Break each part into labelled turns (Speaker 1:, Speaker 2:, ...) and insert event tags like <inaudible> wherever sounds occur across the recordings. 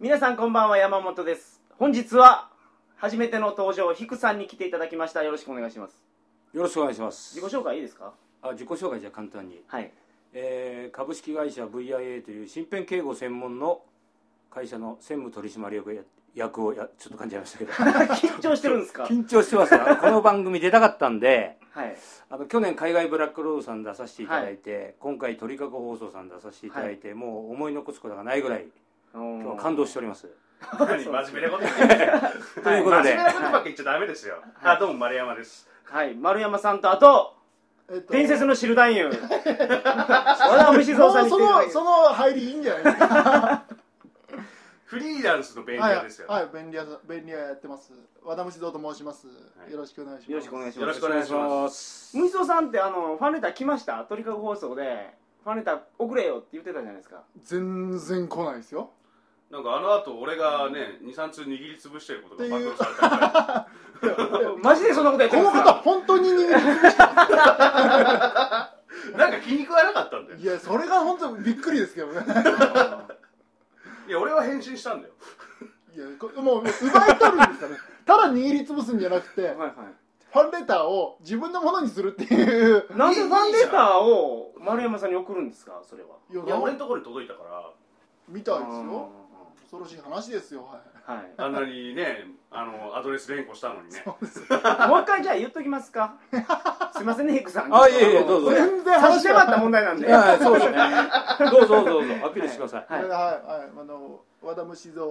Speaker 1: 皆さんこんばんは山本です。本日は初めての登場ヒクさんに来ていただきました。よろしくお願いします。
Speaker 2: よろしくお願いします。
Speaker 1: 自己紹介いいですか？
Speaker 2: あ自己紹介じゃ簡単に、
Speaker 1: はい。
Speaker 2: えー株式会社 VIA という身辺警護専門の会社の専務取締役や役をやちょっと感じましたけど。<laughs>
Speaker 1: 緊張してるんですか？<laughs>
Speaker 2: 緊張してますあのこの番組出たかったんで
Speaker 1: はい。
Speaker 2: あの去年海外ブラックロードさん出させていただいて、今回鳥かご放送さん出させていただいて、もう思い残すことがないぐらい今日は感動しております。
Speaker 3: 何真面目なこと言ってる <laughs>
Speaker 2: ということで、
Speaker 3: 真面目なことばっか言っちゃダメですよ、あどうも丸山です。
Speaker 1: はい。丸山さんとあと
Speaker 4: えっと
Speaker 1: 伝説の知る男優。<laughs> 和田虫蔵さんに来
Speaker 4: そのその入りいいんじゃないですか？
Speaker 3: フリーランスの便利
Speaker 4: はい
Speaker 3: 屋ですよ、
Speaker 4: はい。便利屋便利屋やってます。和田虫蔵と申します、
Speaker 3: い。
Speaker 4: よろしくお願いします。
Speaker 1: よろしくお願いし
Speaker 3: よろ
Speaker 1: ます
Speaker 3: しくお願いします。
Speaker 1: 虫蔵さんってあのファンレター来ました？鳥かご放送で。ファンレター送れよって言ってたじゃないですか。
Speaker 4: 全然来ないですよ
Speaker 3: なんかあの後俺がね23通握りつぶしてることが暴露されたから <laughs>
Speaker 1: マジでそんなことやって
Speaker 4: この方本当に握りつぶして
Speaker 3: なんか気に食わなかったんだよ。
Speaker 4: いやそれが本当びっくりですけどね。
Speaker 3: いや俺は返信したんだよ。
Speaker 4: いやこもう奪い取るんですかね。ただ握りつぶすんじゃなくて
Speaker 1: はいはい。
Speaker 4: ファンレターを自分のものにするっていう。
Speaker 1: なんでファンレターを丸山さんに送るんですか？それは。い
Speaker 4: や
Speaker 3: いや俺のところに届いたから。
Speaker 4: みたいですよ恐ろしい話ですよはい。
Speaker 1: はい。
Speaker 3: あんなにねあのアドレス連呼したのにね。
Speaker 1: もう一回じゃあ言っときますか？すいませんねヒクさん。
Speaker 2: あいえいえどうぞ。
Speaker 4: 全然
Speaker 1: 差し
Speaker 4: 話が
Speaker 1: 迫った問題なんで。
Speaker 2: いやそうですね。どうぞどうぞアピールしてください、
Speaker 1: はい
Speaker 4: はい、はい、あの和田虫蔵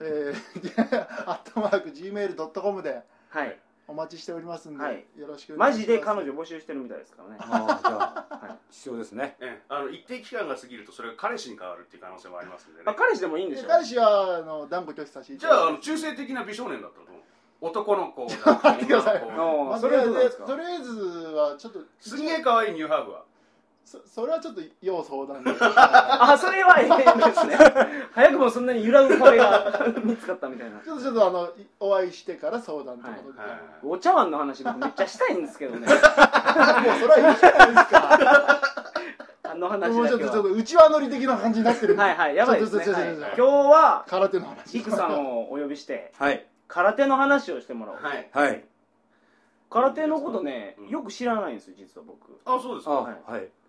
Speaker 4: えー、<laughs> アットマーク Gmail.com で。
Speaker 1: はい
Speaker 4: お待ちしておりますんで、
Speaker 1: はい。
Speaker 4: よろしくお願いします。
Speaker 1: マジで彼女募集してるみたいですからね。
Speaker 2: ああじゃあ、
Speaker 1: はい。
Speaker 2: 必要ですね。
Speaker 3: ねあの一定期間が過ぎるとそれが彼氏に変わるっていう可能性もありますんでね。
Speaker 1: あ彼氏でもいいんでしょ？
Speaker 4: 彼氏はあの断固拒否させてい
Speaker 3: じ
Speaker 4: ただいて
Speaker 3: ゃああの中性的な美少年だったと思う男の子 <laughs>
Speaker 4: 待ってください。
Speaker 1: それはどうなんですか？
Speaker 4: とりあえずはちょっと
Speaker 3: すげえ可愛いニューハーフは
Speaker 4: そそれはちょっと要相談で。<laughs>
Speaker 1: あそれはええですね。<laughs> 早くもそんなに揺らぐ声が見つかったみたいな。
Speaker 4: ちょっとちょっとあのいお会いしてから相談ということで、
Speaker 3: はいはい
Speaker 1: お茶碗の話僕めっちゃしたいんですけどね。<laughs>
Speaker 4: もうそれはいいじゃないですか。
Speaker 1: あの話
Speaker 4: もう
Speaker 1: だけは。
Speaker 4: ちょっとちょっと内輪乗り的な感じになってる。
Speaker 1: はいはいやばいですね、はい。今日は
Speaker 4: 空手の話
Speaker 1: ヒクさんをお呼びして
Speaker 2: はい。
Speaker 1: 空手の話をしてもらおう、
Speaker 3: はい。
Speaker 2: はい。
Speaker 1: 空手のことね
Speaker 3: うん。
Speaker 1: よく知らないんですよ実は僕。
Speaker 3: あそうです
Speaker 2: あ
Speaker 3: か
Speaker 2: はい。
Speaker 3: こう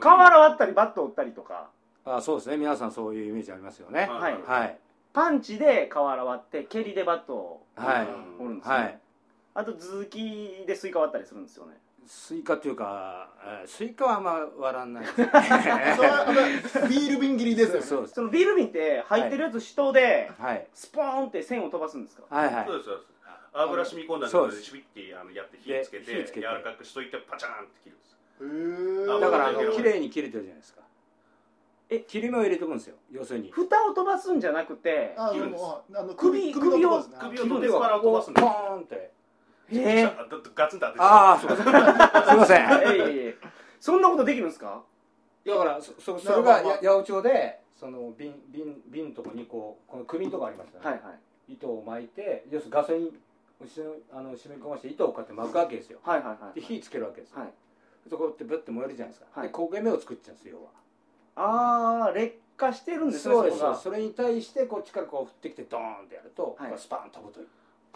Speaker 1: 瓦割ったりバット折ったりとか。
Speaker 2: あそうですね。皆さんそういうイメージありますよね。
Speaker 1: はい。
Speaker 2: はい。
Speaker 1: パンチで瓦割って蹴りでバットを
Speaker 2: はい
Speaker 1: 折るんですよ、
Speaker 2: はい。
Speaker 1: あと頭突きでスイカ割ったりするんですよね。
Speaker 2: スイカっていうかえースイカはあんま割らないですね。<laughs>
Speaker 4: それはあのビール瓶切りですよね。
Speaker 2: そうです。
Speaker 1: そのビール瓶って入ってるやつ手刀で
Speaker 2: はい。
Speaker 1: スポーンって栓を飛ばすんですか？
Speaker 2: はいはい。
Speaker 3: そうですそうです。油染み込んだのです。シュイってあのやって火つけて
Speaker 2: で火つけて。
Speaker 3: 柔らかくしといてパチャーンって切るんです
Speaker 2: だからあの綺麗に切れてるじゃないですか。
Speaker 1: え
Speaker 2: 切り目を入れておくんですよ。要するに。
Speaker 1: 蓋を飛ばすんじゃなくて
Speaker 4: あ
Speaker 3: 切るんです。
Speaker 4: のあの
Speaker 1: 首
Speaker 4: 首
Speaker 3: 首を取ってから飛ばすん
Speaker 2: ポ
Speaker 3: です。
Speaker 2: ーンって。
Speaker 1: ええ
Speaker 3: だだガツンと当てて。
Speaker 2: ああ <laughs> すいません。
Speaker 1: えいえいえそんなことできるんですか？
Speaker 2: だからそそそれが八百長でその瓶瓶瓶のとこにこうこの首のとこありますよね、
Speaker 1: はいはい。
Speaker 2: 糸を巻いて要するにガソリン後ろにあの締め込まして糸をこうやって巻くわけですよ。
Speaker 1: はいはいはい。
Speaker 2: で火つけるわけですよ、
Speaker 1: はい
Speaker 2: そこってブッて燃えるじゃないですか、
Speaker 1: はい。
Speaker 2: で焦げ目を作っちゃうんですよ要は。
Speaker 1: ああ劣化してるんですね
Speaker 2: そうですそれに対してこっちからこう降ってきてドーンってやると、
Speaker 1: はい。
Speaker 2: スパンと飛ぶという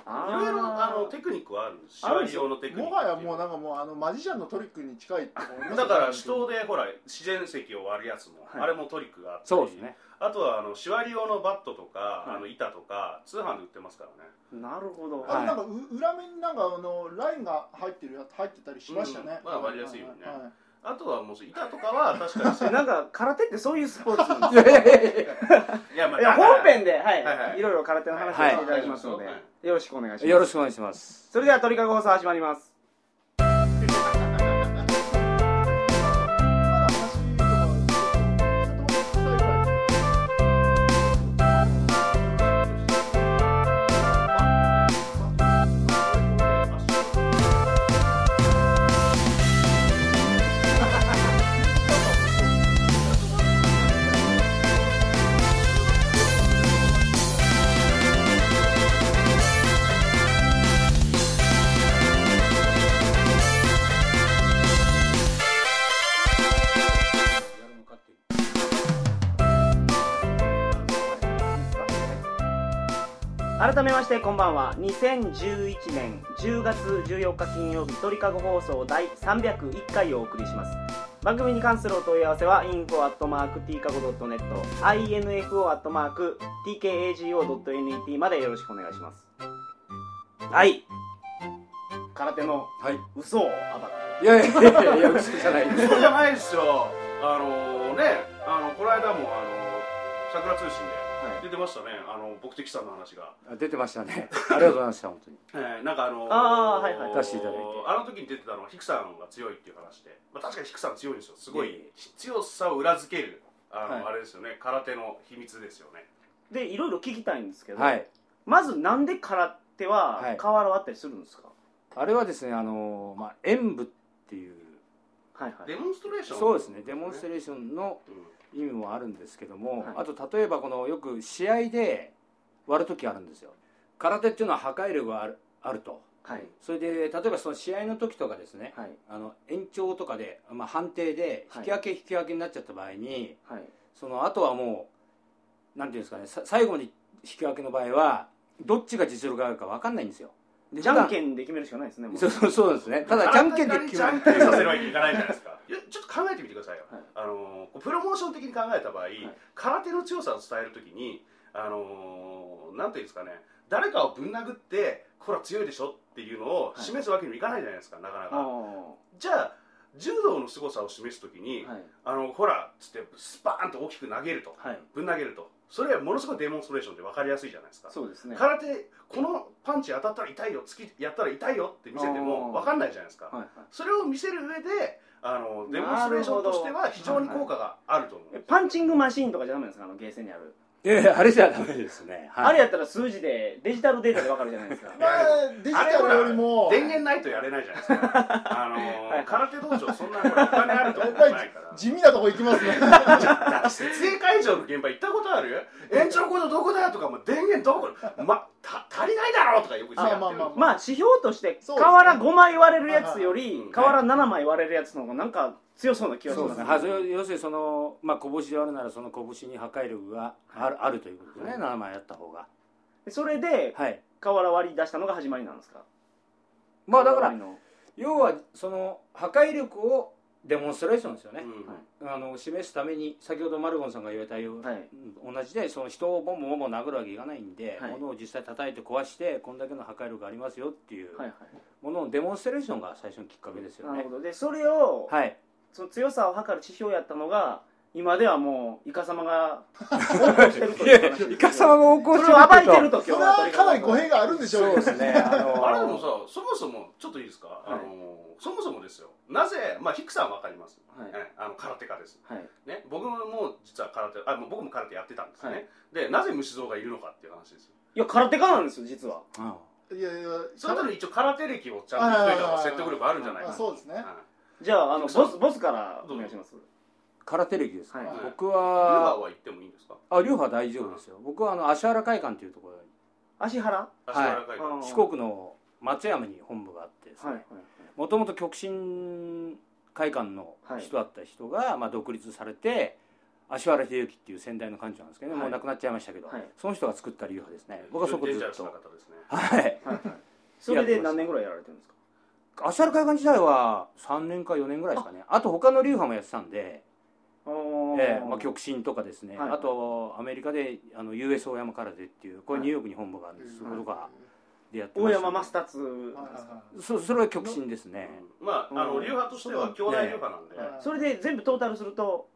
Speaker 3: いろいろあのテクニックはあるんです縛り用のテクニック
Speaker 4: もはやもうなんかもうあのマジシャンのトリックに近いって思います
Speaker 3: だから手刀でほら自然石を割るやつも、
Speaker 1: はい。
Speaker 3: あれもトリックがあって
Speaker 2: そうですね。
Speaker 3: あとはあの縛り用のバットとか、
Speaker 1: はい。
Speaker 3: あの板とか通販で売ってますからね。
Speaker 1: なるほど。
Speaker 4: あれなんかう裏面になんかあのラインが入ってるや入ってたりしましたね、
Speaker 3: うん。まあ割りやすいよね。
Speaker 4: はは
Speaker 3: あとはもう板とかは確かに <laughs>
Speaker 1: なんか空手ってそういうスポーツなんです
Speaker 2: いやいや
Speaker 3: まあ
Speaker 1: いや本編で、はい。
Speaker 3: はいはい。
Speaker 1: いろいろ空手の話をしていただきますので、
Speaker 3: はい。
Speaker 1: よろしくお願いします。
Speaker 2: よろしくお願いします。
Speaker 1: それでは鳥かご放送始まります改めましてこんばんは。2011年10月14日金曜日鳥かご放送第301回をお送りします。番組に関するお問い合わせは info.tkago.net info.tkago.net までよろしくお願いします。はい。空手の
Speaker 2: はい。
Speaker 1: 嘘を暴く。
Speaker 2: いやいやいやいや嘘じゃないです。
Speaker 3: そうじゃないですよ。あのねあのこの間もあの桜通信で出てましたね。あの僕的さんの話が、
Speaker 2: あ出てましたね。ありがとうございました本当に。
Speaker 3: えーなんかあの
Speaker 1: あーはいはい。
Speaker 2: 出していただいて。
Speaker 3: あの時に出てたのはヒクさんが強いっていう話で、まあ、確かにヒクさん強いんですよ。すごい強さを裏付けるあの、
Speaker 1: はい。
Speaker 3: あれですよね。空手の秘密ですよね。
Speaker 1: でいろいろ聞きたいんですけど、
Speaker 2: はい。
Speaker 1: まずなんで空手は
Speaker 2: はい。
Speaker 1: 瓦割ったりするんですか、
Speaker 2: あれはですねあのまあ演舞っていう。
Speaker 1: はいはい。
Speaker 3: デモンストレーション？
Speaker 2: そうですね。デモンスト
Speaker 3: レ
Speaker 2: レーションの
Speaker 3: ー
Speaker 2: 意味もあるんですけども、
Speaker 1: はい。
Speaker 2: あと例えばこのよく試合で割る時あるんですよ。空手っていうのは破壊力があるあると。
Speaker 1: はい。
Speaker 2: それで例えばその試合の時とかですね
Speaker 1: はい。
Speaker 2: あの延長とかで、まあ、判定で引き分け引き分けになっちゃった場合に、
Speaker 1: はい。
Speaker 2: そのあとはもうなんていうんですかねさ最後に引き分けの場合はどっちが実力があるか分かんないんですよ。で
Speaker 1: じゃんけ
Speaker 2: ん
Speaker 1: んで決めるしかないですね
Speaker 2: そうそうそうですね。ただじゃんけんで決
Speaker 3: じゃん
Speaker 2: めるっていう。<laughs>
Speaker 3: けんさせるわけにいかないじゃないですか。いやちょっと考えてみてくださいよ、
Speaker 1: はい
Speaker 3: あのプロモーション的に考えた場合、空手の強さを伝えるときにあのなんていうんですかね誰かをぶん殴ってこれは強いでしょっていうのを示すわけにもいかないじゃないですかなかな
Speaker 1: あ
Speaker 3: かじゃあ柔道の凄さを示すときに、
Speaker 1: ーはい。
Speaker 3: あのほらっつってスパーンと大きく投げると
Speaker 1: はい。
Speaker 3: ぶん投げるとそれはものすごいデモンストレーションで分かりやすいじゃないですか。
Speaker 1: そうですね。
Speaker 3: 空手このパンチ当たったら痛いよ突きやったら痛いよって見せても分かんないじゃないですか。
Speaker 1: はいはい。
Speaker 3: それを見せる上であのデモンストレーションとしては非常に効果があると思う、
Speaker 1: えパンチングマシーンとかじゃダメなんですか？あのゲーセンにある、
Speaker 2: いやいやあれじゃダメですね、はい。
Speaker 1: あれやったら数字でデジタルデータでわかるじゃないですか。
Speaker 4: まあデジタルよりも。
Speaker 3: 電源ないとやれないじゃないですか。あのー
Speaker 1: はい。
Speaker 3: 空手道場そんなお金あるとこないから。
Speaker 4: 地味なとこ行きますね。
Speaker 3: だって設営会場の現場行ったことある延長コードどこだよとかも電源どこまた足りないだろうとかよく言って
Speaker 4: まあま
Speaker 1: まあ指標として瓦5枚割れるやつよ
Speaker 3: はい
Speaker 1: り
Speaker 3: はい
Speaker 1: 瓦7枚割れるやつの方がなんか強そうな気がします
Speaker 2: そうですね、は要するにその、まあ、拳で割るならその拳に破壊力がある,、あるということですね、7枚やった方が。
Speaker 1: それで
Speaker 2: はい。
Speaker 1: 瓦割り出したのが始まりなんですか？
Speaker 2: まあだから要はその破壊力をデモンストレーションですよね、
Speaker 3: うん。
Speaker 2: あの示すために先ほどマルゴンさんが言われたように、
Speaker 1: はい。
Speaker 2: うん同じでその人をボンボンボン殴るわけいかないんで、
Speaker 1: はい。
Speaker 2: 物を実際叩いて壊してこんだけの破壊力ありますよっていう
Speaker 1: はいはい。
Speaker 2: もののデモンストレーションが最初のきっかけですよね。
Speaker 1: なるほど。でそれを
Speaker 2: はい
Speaker 1: その強さを測る指標やったのが今ではもう <laughs> イカ様が横行してるという話。
Speaker 2: イカ様が横行
Speaker 1: それを暴いてると
Speaker 4: それはかなり語弊があるんでしょうよ。
Speaker 2: そうですねあの <laughs>
Speaker 3: あれでもさそもそもちょっといいですか、あのそもそもですよ。なぜまあヒクさんは分かります、
Speaker 1: はい。
Speaker 3: えあの空手家です。
Speaker 1: はい。
Speaker 3: ね僕も実は空手あ僕も空手やってたんですね、
Speaker 1: はい。
Speaker 3: でなぜ虫蔵がいるのかっていう話です。よ
Speaker 1: いや空手家なんですよ実は。
Speaker 2: あ
Speaker 4: いやいや
Speaker 3: そのために一応空手歴をちゃんと言っといた方が説得力あるんじゃないか
Speaker 4: そうですね。
Speaker 3: はい
Speaker 1: じゃああのボスボスからお願いします。
Speaker 2: 空手歴ですか、
Speaker 1: はい。
Speaker 2: 僕は
Speaker 3: ーは行ってもいいんですか？
Speaker 2: あ流派大丈夫ですよ。僕はあの芦原会館というところ
Speaker 1: 足原？
Speaker 3: 足原会館、
Speaker 1: うん
Speaker 2: 四国の松山に本部があってです
Speaker 1: はいはい
Speaker 2: ねもともと極真会館の人だった人が、まあ、独立されて芦原秀之っていう先代の館長なんですけどね、
Speaker 1: はい。
Speaker 2: もう亡くなっちゃいましたけど、
Speaker 1: はい。
Speaker 2: その人が作った流派ですね。僕はそこずっと。
Speaker 3: 方ですね
Speaker 2: はい
Speaker 1: はいはい。それで何年ぐらいやられてるんですか？
Speaker 2: 芦原会館自体は3年か4年ぐらいですかね。あ。と他の流派もやってたんで、ええ。まあ、極真とかですね、
Speaker 1: はい。
Speaker 2: あとアメリカであの US 大山空手っていうこれニューヨークに本部があるんです、そことかでやってま
Speaker 1: 大
Speaker 2: した。
Speaker 1: 山マスターツ。
Speaker 4: はいはいはい
Speaker 2: そそれは極真ですね、
Speaker 3: まああの流派としては兄弟流派なんで、
Speaker 4: はい。
Speaker 1: それで全部トータルすると？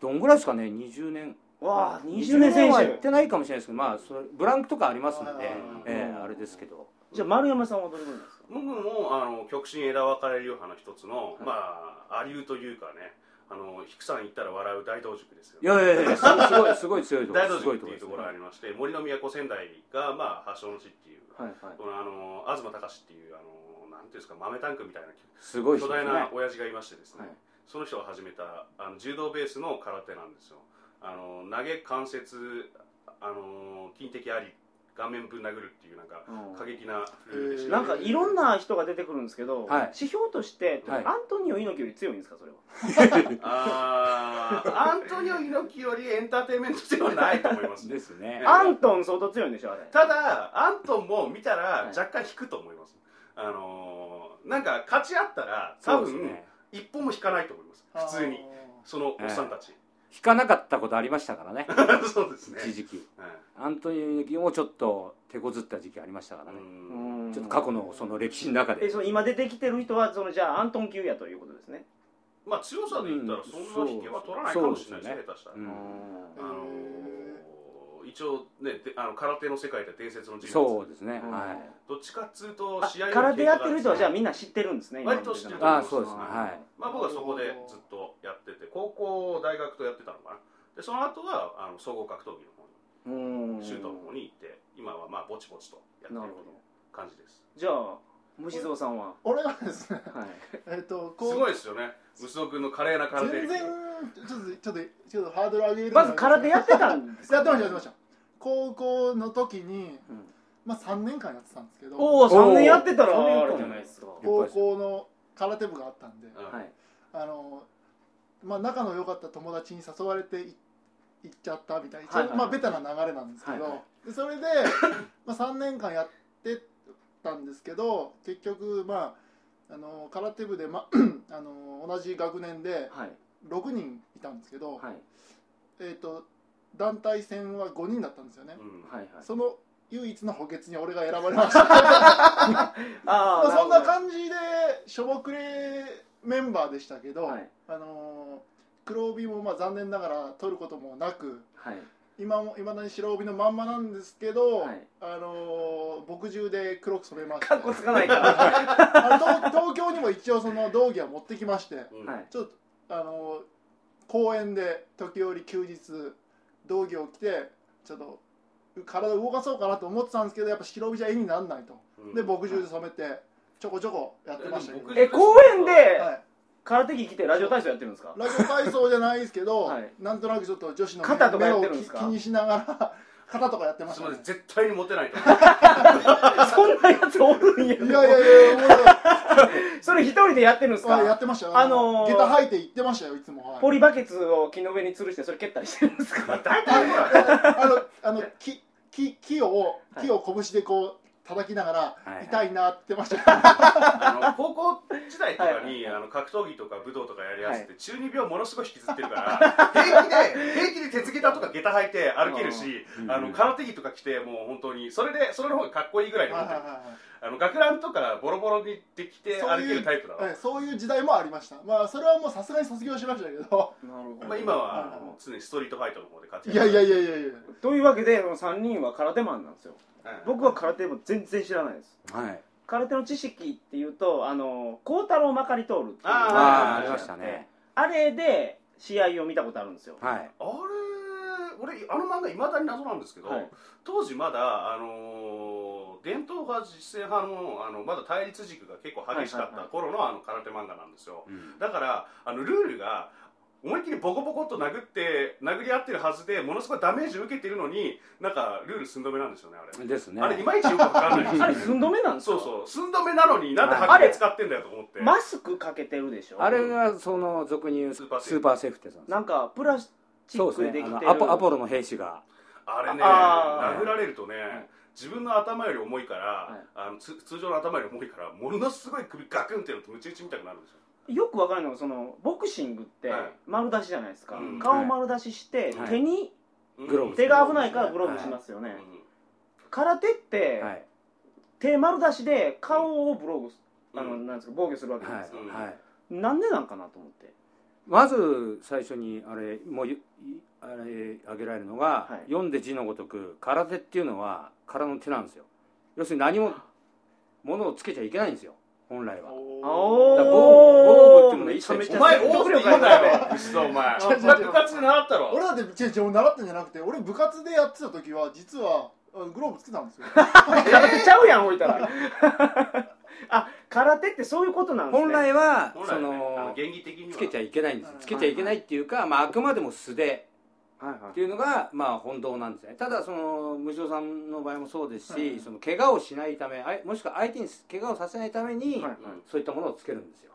Speaker 2: どんぐらいですかね？20年。
Speaker 1: わあ20年選
Speaker 2: は行っ
Speaker 1: 手
Speaker 2: てないかもしれないですけどまあそれブランクとかありますんで、
Speaker 4: はい。はいはい
Speaker 2: ええあれですけど。
Speaker 1: じゃあ丸山さんはどれぐらいですか？
Speaker 3: 僕もあの極真枝分かれ流派の一つの、
Speaker 1: い。
Speaker 3: まあアリューというかねあのヒクさん行ったら笑う大道塾ですよ、
Speaker 2: いやいやいやすすごいすごい強いとこ
Speaker 3: 大道
Speaker 2: ろすご
Speaker 3: 塾っていうところがありまして森の都仙台が、まあ、発祥の地っていう、
Speaker 1: はいはい。
Speaker 3: このあの東隆っていうあのなんていうんですか豆タンクみたいな
Speaker 2: すごいね。
Speaker 3: 大な親父がいましてですね、
Speaker 1: はい。
Speaker 3: その人が始めたあの柔道ベースの空手なんですよ。あの投げ関節あの筋的あり顔面ぶん殴るっていうなんか
Speaker 1: うん。
Speaker 3: 過激なルールでした、
Speaker 1: なんかいろんな人が出てくるんですけど、
Speaker 2: はい。
Speaker 1: 指標として、
Speaker 2: はい。
Speaker 1: アントニオ猪木より強いんですかそれは？<laughs>
Speaker 3: あー。アントニオ猪木よりエンターテインメントではないと思います。
Speaker 2: ですね。
Speaker 3: え
Speaker 1: アントン相当強いんでしょあれ。
Speaker 3: ただアントンも見たら
Speaker 1: はい。
Speaker 3: 若干引くと思います、あのーなんか勝ち合ったら多分、
Speaker 2: そうですね。
Speaker 3: 一歩も引かないと思います。普通に。そのおっさんたち、
Speaker 2: 引かなかったことありましたからね。<laughs>
Speaker 3: そうですね。
Speaker 2: 一時期。
Speaker 3: はい。
Speaker 2: アントニオ猪木もちょっと手こずった時期ありましたからね。
Speaker 3: うん。
Speaker 2: ちょっと過去のその歴史の中で。
Speaker 1: えその今出てきてる人はそのじゃあアントン級やということですね。
Speaker 3: まあ強さで言ったらそんな引けは取らないかもしれないですね。
Speaker 2: そう
Speaker 3: 下手したら、
Speaker 2: うん。
Speaker 3: あのー一応ねであの空手の世界で伝説の人物。
Speaker 2: そうですね。
Speaker 1: うん。
Speaker 2: はい。
Speaker 3: どっちかっつうと
Speaker 1: あ
Speaker 3: 試合の
Speaker 1: 空手やってる人はじゃあ
Speaker 3: 経
Speaker 1: みんな知ってるんですね
Speaker 3: 割と知ってる
Speaker 1: 今の
Speaker 2: あそうですね。
Speaker 3: は
Speaker 2: はい。
Speaker 3: まあ僕はそこでずっとやってて高校大学とやってたのかな。でその後はあの総合格闘技の方
Speaker 1: うん。
Speaker 3: にシュートの方に行って今はまあぼちぼちとやってる感じです。
Speaker 1: じゃあ虫蔵さんは？
Speaker 4: 俺はですね
Speaker 1: はい。
Speaker 4: えっと
Speaker 3: すごいですよね。息子君の華麗な空手
Speaker 4: 全然ちょっとちょっとちょっとハードル上げる
Speaker 1: まず空手やってたんです
Speaker 4: やってましたやってました高校の時に、
Speaker 1: うん。
Speaker 4: まあ、3年間やってたんですけど
Speaker 1: おお3年やってたらあれじゃないですか
Speaker 4: 高校の空手部があったんで、
Speaker 3: うん
Speaker 1: はい。
Speaker 4: あのまあ、仲の良かった友達に誘われてい行っちゃったみたいな、
Speaker 1: はいはい。
Speaker 4: まあ、ベタな流れなんですけど、
Speaker 1: はいは
Speaker 4: でそれで、まあ、3年間やってたんですけど結局、まあ、あの空手部で、ま、<clears throat> あの同じ学年で
Speaker 1: はい。
Speaker 4: 6人いたんですけど、
Speaker 1: はい。
Speaker 4: えー、と団体戦は5人だったんですよね、
Speaker 3: うん。
Speaker 1: はいはい。
Speaker 4: その唯一の補欠に俺が選ばれました。<laughs>
Speaker 1: あ
Speaker 4: まあ
Speaker 1: あ
Speaker 4: そんな感じでしょぼくれメンバーでしたけど、
Speaker 1: はい。
Speaker 4: あのー黒帯もまあ残念ながら取ることもなく
Speaker 1: はい。
Speaker 4: 今も未だに白帯のまんまなんですけど、
Speaker 1: はい。
Speaker 4: あのー牧汁で黒く染めまして。
Speaker 1: かっこつかない。から
Speaker 4: 東東京にも一応その道着は持ってきましてちょっとあのー公園で時折休日道着を着てちょっと体を動かそうかなと思ってたんですけどやっぱ白帯じゃ絵にならないと。
Speaker 3: うん。
Speaker 4: で牧汁で染めてちょこちょこやってましたけど、
Speaker 3: え
Speaker 1: え公園で
Speaker 4: はい、
Speaker 1: 空手着着てラジオ体操やってるんですか？
Speaker 4: ラジオ体操じゃないですけど、
Speaker 1: はい。
Speaker 4: なんとなくちょっと女子の目
Speaker 1: 肩とかやってるんですか？
Speaker 4: 気にしながら肩とかやってました、ね。
Speaker 3: 絶対にモテないと <laughs>
Speaker 1: そんなやつおるんや
Speaker 4: いやいやいや <laughs>
Speaker 1: それ一人でやってるんです
Speaker 4: あや
Speaker 1: か
Speaker 4: ってましたよ。
Speaker 1: あのー
Speaker 4: 下駄履いて行ってましたよいつも、はい。
Speaker 1: ポリバケツを木の上に吊るしてそれ蹴ったりしてるんですか？<laughs>
Speaker 3: 大体
Speaker 4: あのあの木木木を
Speaker 1: はい。
Speaker 4: 木を拳でこう叩きながら、
Speaker 2: はい。
Speaker 4: 痛いなってました。よ
Speaker 3: あの高校時代とかに、
Speaker 1: はい。
Speaker 3: あの格闘技とか武道とかやりやすって、
Speaker 1: は
Speaker 3: 中二病ものすごい引きずってるから <laughs> 平気で平気で鉄下駄とか下駄履いて歩けるし、
Speaker 2: うん
Speaker 3: あの空手着とか着てもう本当にそれでそれの方がかっこいいぐらいに思ってる。
Speaker 4: はいはいはい
Speaker 3: あの学ランとかボロボロにできて歩けるタイプだわ、
Speaker 4: はいそういう時代もありました。まあそれはもうさすがに卒業しましたけど。
Speaker 1: なるほ
Speaker 3: まあ、今は
Speaker 4: はい
Speaker 3: あの常にストリートファイトの方で活
Speaker 4: い
Speaker 3: 躍
Speaker 4: やいやいやいやいや。
Speaker 1: というわけでこの3人は空手マンなんですよ。
Speaker 3: はい。
Speaker 1: 僕は空手も全然知らないです。
Speaker 2: はい。
Speaker 1: 空手の知識っていうとあの孝太郎まかり通るっていう
Speaker 3: あ
Speaker 2: ーありましたね。
Speaker 1: あれで試合を見たことあるんですよ。
Speaker 2: はい。
Speaker 3: あれ俺あの漫画いまだに謎なんですけど、
Speaker 1: はい。
Speaker 3: 当時まだ、あのー伝統派実践派のあのまだ対立軸が結構激しかった頃のあの空手漫画なんですよ。
Speaker 2: うん。
Speaker 3: だからあのルールが思いっきりボコボコっと殴って殴り合ってるはずでものすごいダメージ受けてるのになんかルール寸止めなんですよねあれ、
Speaker 2: ですね。
Speaker 3: あれいまいちよくわかんない。<laughs>
Speaker 1: あれ寸止めなんですか？
Speaker 3: そうそう。寸止めなのになんで
Speaker 1: あ
Speaker 3: 白手使ってんだよと思って。
Speaker 1: マスクかけてるでしょ？
Speaker 2: あれがその俗に言うス
Speaker 3: スーパーセーフ
Speaker 2: テさんです。
Speaker 1: なんかプラスチッ
Speaker 2: そうですね
Speaker 1: クでできてる
Speaker 2: あのアポアポロの兵士が。
Speaker 3: あれね殴られるとね、
Speaker 1: い
Speaker 3: 自分の頭より重いから、
Speaker 1: はい。
Speaker 3: あのつ通常の頭より重いからものすごい首ガクンってやるとムチ打ちみたくなるんですよ。
Speaker 1: よくわかるのがそのボクシングって
Speaker 3: はい。
Speaker 1: 丸出しじゃないですか、
Speaker 3: うん。
Speaker 1: 顔丸出しして
Speaker 2: はい。
Speaker 1: 手に
Speaker 2: グローブ
Speaker 1: 手が危ないからグローブしますよね、
Speaker 3: うん。
Speaker 1: 空手って、
Speaker 2: はい。
Speaker 1: 手丸出しで顔をブローブすあの、
Speaker 3: うん
Speaker 1: なんですか防御するわけじゃ
Speaker 2: はい
Speaker 1: ないですか、なんでなんかなと思って。
Speaker 2: まず最初にあれもう挙げられるのが、
Speaker 1: はい。
Speaker 2: 読んで字のごとく空手っていうのは空の手なんですよ。要するに何も物をつけちゃいけないんですよ。本来は。
Speaker 1: お
Speaker 2: だから防防具っていうものは一切
Speaker 3: お前
Speaker 1: 説得
Speaker 3: 多く
Speaker 1: 力ある
Speaker 3: 言うなよ。牛田お前部活で習ったろ。
Speaker 4: 俺だって違う違う習ったんじゃなくて俺部活でやってた時は実はあグローブつけたんですよ。
Speaker 1: 空手ちゃうやん置いたら。あ空手ってそういうことなんですね。
Speaker 2: 本来はそ
Speaker 3: 本来はね。あの
Speaker 2: の
Speaker 3: 原理的には。
Speaker 2: つけちゃいけないんです
Speaker 4: はい。
Speaker 2: つけちゃいけないっていうか、まあ、あくまでも素手っていうのがまあ本当なんですね。ただその無償さんの場合もそうですし、その怪我をしないためもしくは相手に怪我をさせないために、
Speaker 1: はいはい。
Speaker 2: そういったものをつけるんですよ。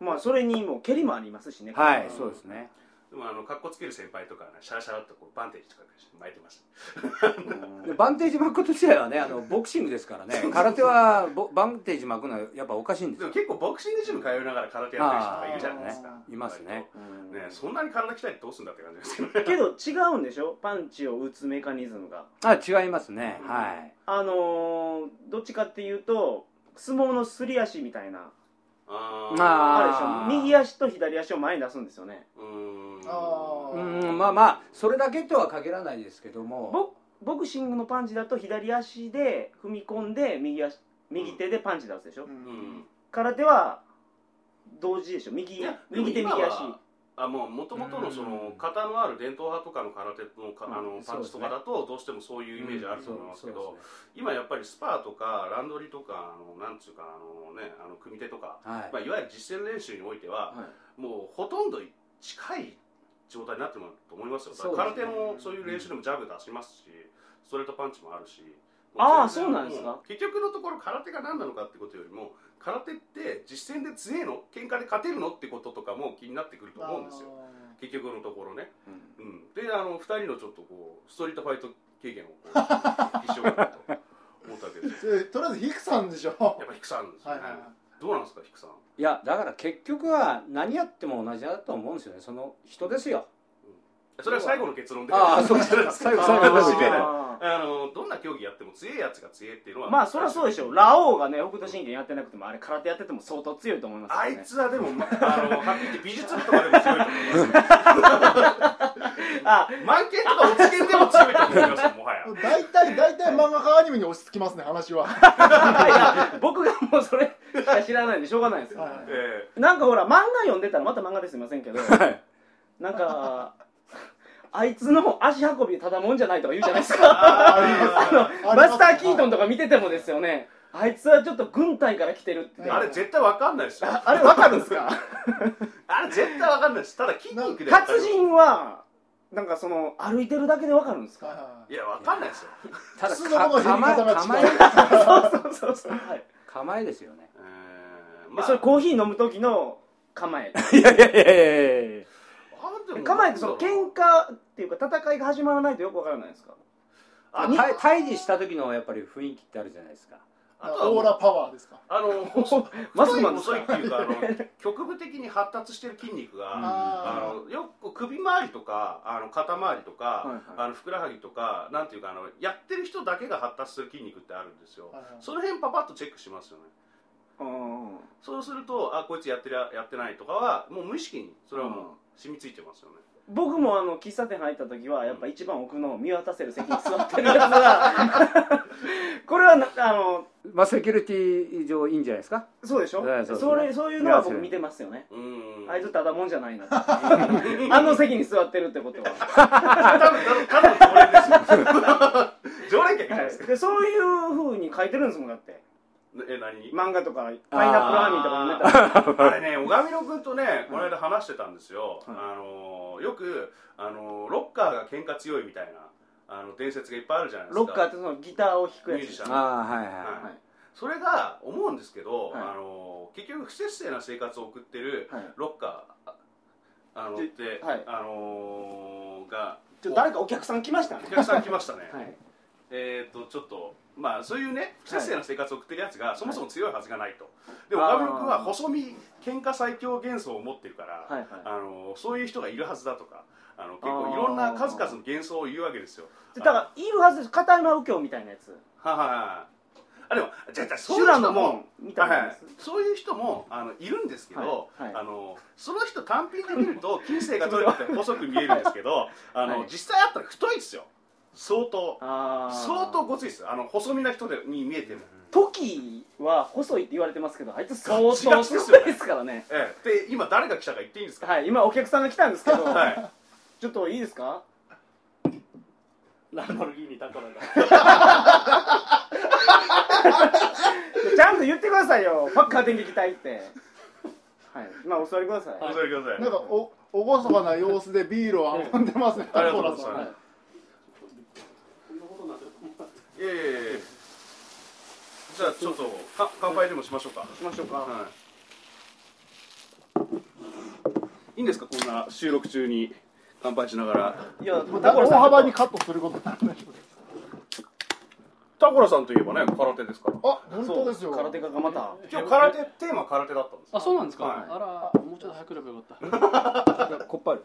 Speaker 3: うん。
Speaker 1: まあそれにも蹴りもありますしね。
Speaker 2: はいそうですね
Speaker 3: でもあの格好つける先輩とかはねシャラシャラっとこうバンテージとか巻いてます
Speaker 2: でバンテージ巻くこと自体はねあのボクシングですからね。空手はボバンテージ巻くのはやっぱおかしいんですよ。
Speaker 3: でも結構ボクシングジム通いながら空手やってる人とかいるじゃないですか。
Speaker 2: あーいますね。
Speaker 1: うん。
Speaker 3: ねそんなに体鍛えてどうすんだって感じですけどね。
Speaker 1: けど違うんでしょ？パンチを打つメカニズムが。
Speaker 2: あ違いますね。はい。
Speaker 1: あのーどっちかっていうと相撲のすり足みたいな。
Speaker 3: あ
Speaker 2: ま
Speaker 1: あれでしょ？右足と左足を前に出すんですよね。
Speaker 3: うーん。
Speaker 4: あ
Speaker 2: う
Speaker 4: ー
Speaker 2: んまあまあそれだけとは限らないですけども。
Speaker 1: ボボクシングのパンチだと左足で踏み込んで右足右手でパンチ出すでしょ、
Speaker 4: うん。
Speaker 3: うん。
Speaker 1: 空手は同時でしょ？右右手右
Speaker 3: 今
Speaker 1: 足。
Speaker 3: はあもう元々のその型のある伝統派とかの空手のかあの
Speaker 2: うん
Speaker 3: パンチとかだとどうしてもそういうイメージあると思いますけど
Speaker 2: そうそう
Speaker 3: 今やっぱりスパーとかランドリーとかあのなんつうかあのねあの組手とか
Speaker 2: はい。
Speaker 3: まあいわゆる実践練習においては
Speaker 1: はい。
Speaker 3: もうほとんど近い状態になってると思いますよ。空手
Speaker 2: ですね。
Speaker 3: のそういう練習でもジャブ出しますしストレートパンチもあるし
Speaker 1: あー
Speaker 3: 全然
Speaker 1: そうなんですか？
Speaker 3: もう結局のところ空手が何なのかってことよりも空手って実践で強えの？喧嘩で勝てるの？ってこととかも気になってくると思うんですよ。結局のところね、うん、であの2人のちょっとこうストリートファイト経験を一緒かなと思ったわけです <laughs>
Speaker 4: とりあえずヒクさんでしょ。
Speaker 3: やっぱヒクさんですよね、
Speaker 4: はいはい
Speaker 3: どうなんですかヒクさん。
Speaker 2: いやだから結局は何やっても同じだと思うんですよね。その人ですよ。
Speaker 3: それは最後の結論で。
Speaker 2: ああそうです <laughs> 最後最後
Speaker 3: あー
Speaker 2: 最後
Speaker 3: 締めない
Speaker 1: あ
Speaker 3: あのどんな競技やっても強いやつが強いっていうのは
Speaker 1: ーまあそりゃそうでしょラオウがね北斗神拳やってなくてもあれ空手やってても相当強いと思いますね。
Speaker 3: いつはでも、まあのはっきり言って美術部とかでも強いと思います <laughs>
Speaker 1: あ
Speaker 3: 満剣とか落ち剣でも強いと思いますよもはや。
Speaker 4: 大体大体漫画家アニメに落ち着きますね話は、
Speaker 1: いや僕がもうそれしか知らないんでしょうがないですよ。
Speaker 4: はい。
Speaker 3: え
Speaker 1: なんかほら漫画読んでたらまた漫画ですいませんけど
Speaker 2: はい。
Speaker 1: なんかあいつの足運びただもんじゃないとか言うじゃないですか。マスター・キートン
Speaker 4: と
Speaker 1: とか見ててもですよね。あいつはちょっと軍隊から来てるって
Speaker 3: ーあれ絶対わかんないですよ。
Speaker 1: ああれわかるんですか？<laughs>
Speaker 3: あれ絶対わかんないです。ただ筋肉で
Speaker 1: 達人はなんかその歩いてるだけでわかるんですか？
Speaker 3: いやわかんないですよ。
Speaker 2: ただ
Speaker 4: 普通のものの
Speaker 2: 構え
Speaker 4: 減り方が違う。
Speaker 2: 構え
Speaker 1: そうそうそう、はい、
Speaker 2: 構えですよね。
Speaker 3: えー
Speaker 1: で
Speaker 3: まあ。
Speaker 1: それコーヒー飲む時の構え
Speaker 2: い。<laughs> やいやいやいやいや
Speaker 3: あでも
Speaker 1: 構えってその喧嘩っていうか戦いが始まらないとよくわからないですか？
Speaker 3: あ
Speaker 2: あ対対峙した時のやっぱり雰囲気ってあるじゃないですか。
Speaker 3: あとは
Speaker 4: オーラパワーですか？
Speaker 3: あの
Speaker 1: マスクマンですか
Speaker 3: 細いっていうかあの <laughs> 局部的に発達してる筋肉が、あ
Speaker 4: あ
Speaker 3: の首周りとかあの肩周りとか、
Speaker 1: はいはい。
Speaker 3: あのふくらはぎとかなんていうかあのやってる人だけが発達する筋肉ってあるんですよ、
Speaker 4: はいはい。
Speaker 3: その辺パパッとチェックしますよね。
Speaker 1: うん
Speaker 3: そうするとあこいつやってるやってないとかはもう無意識にそれはもう染みついてますよね
Speaker 1: 僕もあの喫茶店入った時はやっぱ一番奥の見渡せる席に座ってるやつが <laughs> これはなあの
Speaker 2: まあセキュリティ上いいんじゃないですか？
Speaker 1: そうでしょ？
Speaker 2: はいそうですね。
Speaker 1: それそういうのは僕見てますよね。
Speaker 3: うーん。
Speaker 1: あいつただもんじゃないなって。<laughs> あの席に座ってるってことは、
Speaker 3: 多分ただ常連ですよ。<laughs> 常連客じゃないですか、
Speaker 1: でそういうふうに書いてるんですもんだって
Speaker 3: え何？に
Speaker 1: 漫画とかパイナップルアーミーとか読んでた。ら
Speaker 3: あれね、<laughs> 小上野君とね、この間話してたんですよ。
Speaker 1: はい。
Speaker 3: あのよくあのロッカーが喧嘩強いみたいなあの伝説がいっぱいあるじゃないですか。
Speaker 1: ロッカーってそのギターを弾くやつ。
Speaker 3: ミュージシャン。
Speaker 2: ああはいはい
Speaker 3: はい。
Speaker 1: はい。
Speaker 3: それが思うんですけど、
Speaker 1: はい。
Speaker 3: あの結局不節制な生活を送ってる
Speaker 1: はい。
Speaker 3: ロッカーあの
Speaker 1: で
Speaker 3: って、
Speaker 1: はい。
Speaker 3: あのが
Speaker 1: ちょ誰かお客さん来ましたね。
Speaker 3: お客さん来ましたね。<laughs>
Speaker 1: はい。
Speaker 3: えっ、とちょっとまあそういうね不節制な生活を送ってるやつが、そもそも強いはずがないと。で
Speaker 1: あー。
Speaker 3: 岡村君は細身喧嘩最強幻想を持ってるから、
Speaker 1: はいはい。
Speaker 3: あのそういう人がいるはずだとかあの結構いろんな数々の幻想を言うわけですよ。
Speaker 1: でだからいるはずです。片山右京みたいなやつ。
Speaker 3: ははいはい。あでもじゃあじゃあそう
Speaker 1: 修
Speaker 3: いう人もそういう人もあのいるんですけど、
Speaker 1: はいはい。
Speaker 3: あのその人単品で見ると <laughs> 金星が取れてて細く見えるんですけどあの、
Speaker 1: はい。
Speaker 3: 実際あったら太いですよ相当。相当ごついです。あの細身な人でに見えても、
Speaker 1: 時は細いって言われてますけどあいつ相当すいですからね。
Speaker 3: ええ、で今誰が来たか言っていいんですか？
Speaker 1: はい今お客さんが来たんですけど、<laughs>
Speaker 3: はい。
Speaker 1: ちょっといいですか？ランボルギーニタコラちゃんと言ってくださいよ。パッカー電撃隊って。はい。まあお座りください。
Speaker 3: お座りください。
Speaker 4: なんかお厳かな様子でビールを運んでますね、
Speaker 3: ありがとうございます
Speaker 4: タコラさん
Speaker 3: はいいやいやいやいやじゃあちょっとか乾杯でもしましょうか。
Speaker 1: しましょうか。
Speaker 3: はい。いいんですか？こんな収録中に乾杯しながら。
Speaker 1: いや
Speaker 4: 大幅にカットすることになるんで
Speaker 3: タコラさんといえばね空手ですから。
Speaker 4: あ本当ですよ。
Speaker 1: 空手家がまた。
Speaker 3: 今日空手テーマ空手だったんですか？
Speaker 5: あそうなんですか、
Speaker 3: はい。
Speaker 5: あらもうちょっと早くればよかった。
Speaker 2: コップある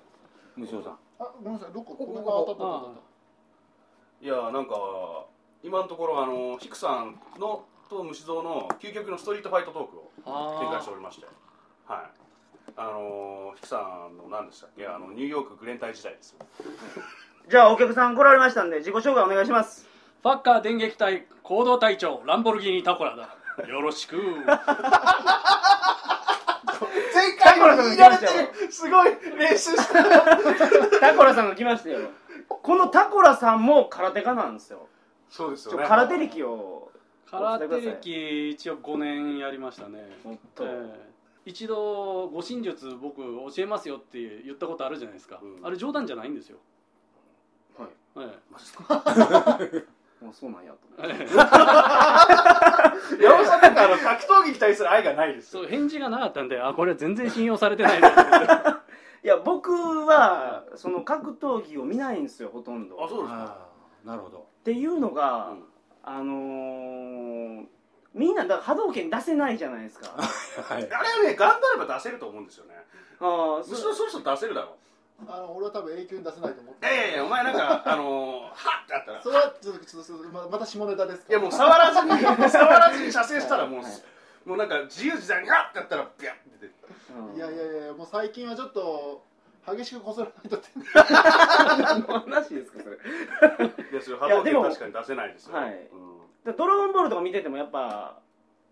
Speaker 2: 無償さん。
Speaker 4: あごめんなさい。どこここが当たった当たった。
Speaker 3: いやなんか今のところあのヒクさんのと虫蔵の究極のストリートファイトトークを展開
Speaker 5: あ
Speaker 3: しておりまして。はい。あのヒクさんの何でしたっけ？あのニューヨークグレンタイ時代です。よ <laughs>
Speaker 1: じゃあお客さん来られましたんで自己紹介お願いします。
Speaker 5: ファッカー電撃隊行動隊長ランボルギーニタコラだ。よろしく。<laughs>
Speaker 3: 前
Speaker 1: 回も言いられて
Speaker 3: るすごい練習した
Speaker 1: タコラさんが来ましたよ。このタコラさんも空手家なんですよ
Speaker 3: そうですよね。
Speaker 1: 空手歴を
Speaker 5: 空手歴一応5年やりましたね、
Speaker 1: もっと、
Speaker 5: ええ。一度護身術僕教えますよって言ったことあるじゃないですか、
Speaker 3: うん。
Speaker 5: あれ冗談じゃないんですよ。
Speaker 1: はい。
Speaker 5: え
Speaker 3: マジですか？<laughs>
Speaker 1: もうそうなんやと
Speaker 5: えええ。<laughs>
Speaker 3: 山本さんなんかあの格闘技に対する愛がないです
Speaker 5: そう返事がなかったんであこれ全然信用されてない <laughs>
Speaker 1: いや僕はその格闘技を見ないんですよほとんど。っ
Speaker 3: あそうですか。
Speaker 2: ああ。なるほど
Speaker 1: ていうのが、
Speaker 3: うん。
Speaker 1: あのーみんなだから波動拳出せないじゃないですか。<laughs>
Speaker 2: はい。
Speaker 3: あれはね頑張れば出せると思うんですよね。
Speaker 1: ああ
Speaker 3: むしろそろそろ出せるだろ
Speaker 4: あの俺は多分永久に出せないと思って
Speaker 3: いやいやいやお前なんかあのー、はっってあったら。
Speaker 4: それはちょっとちょっとちょっとままた下ネタですか
Speaker 3: いやもう触らずに触らずに射精したらもう、
Speaker 1: はい
Speaker 3: もうなんか自由自在にハッってやったらビャッて出て
Speaker 1: うん
Speaker 4: いやいやいやもう最近はちょっと激しくこすらないとって
Speaker 1: 何の話ですかそれ。
Speaker 3: いやそれ波動拳確かに出せないですよ
Speaker 1: はい。
Speaker 3: うん。
Speaker 1: でドラゴンボールとか見ててもやっぱ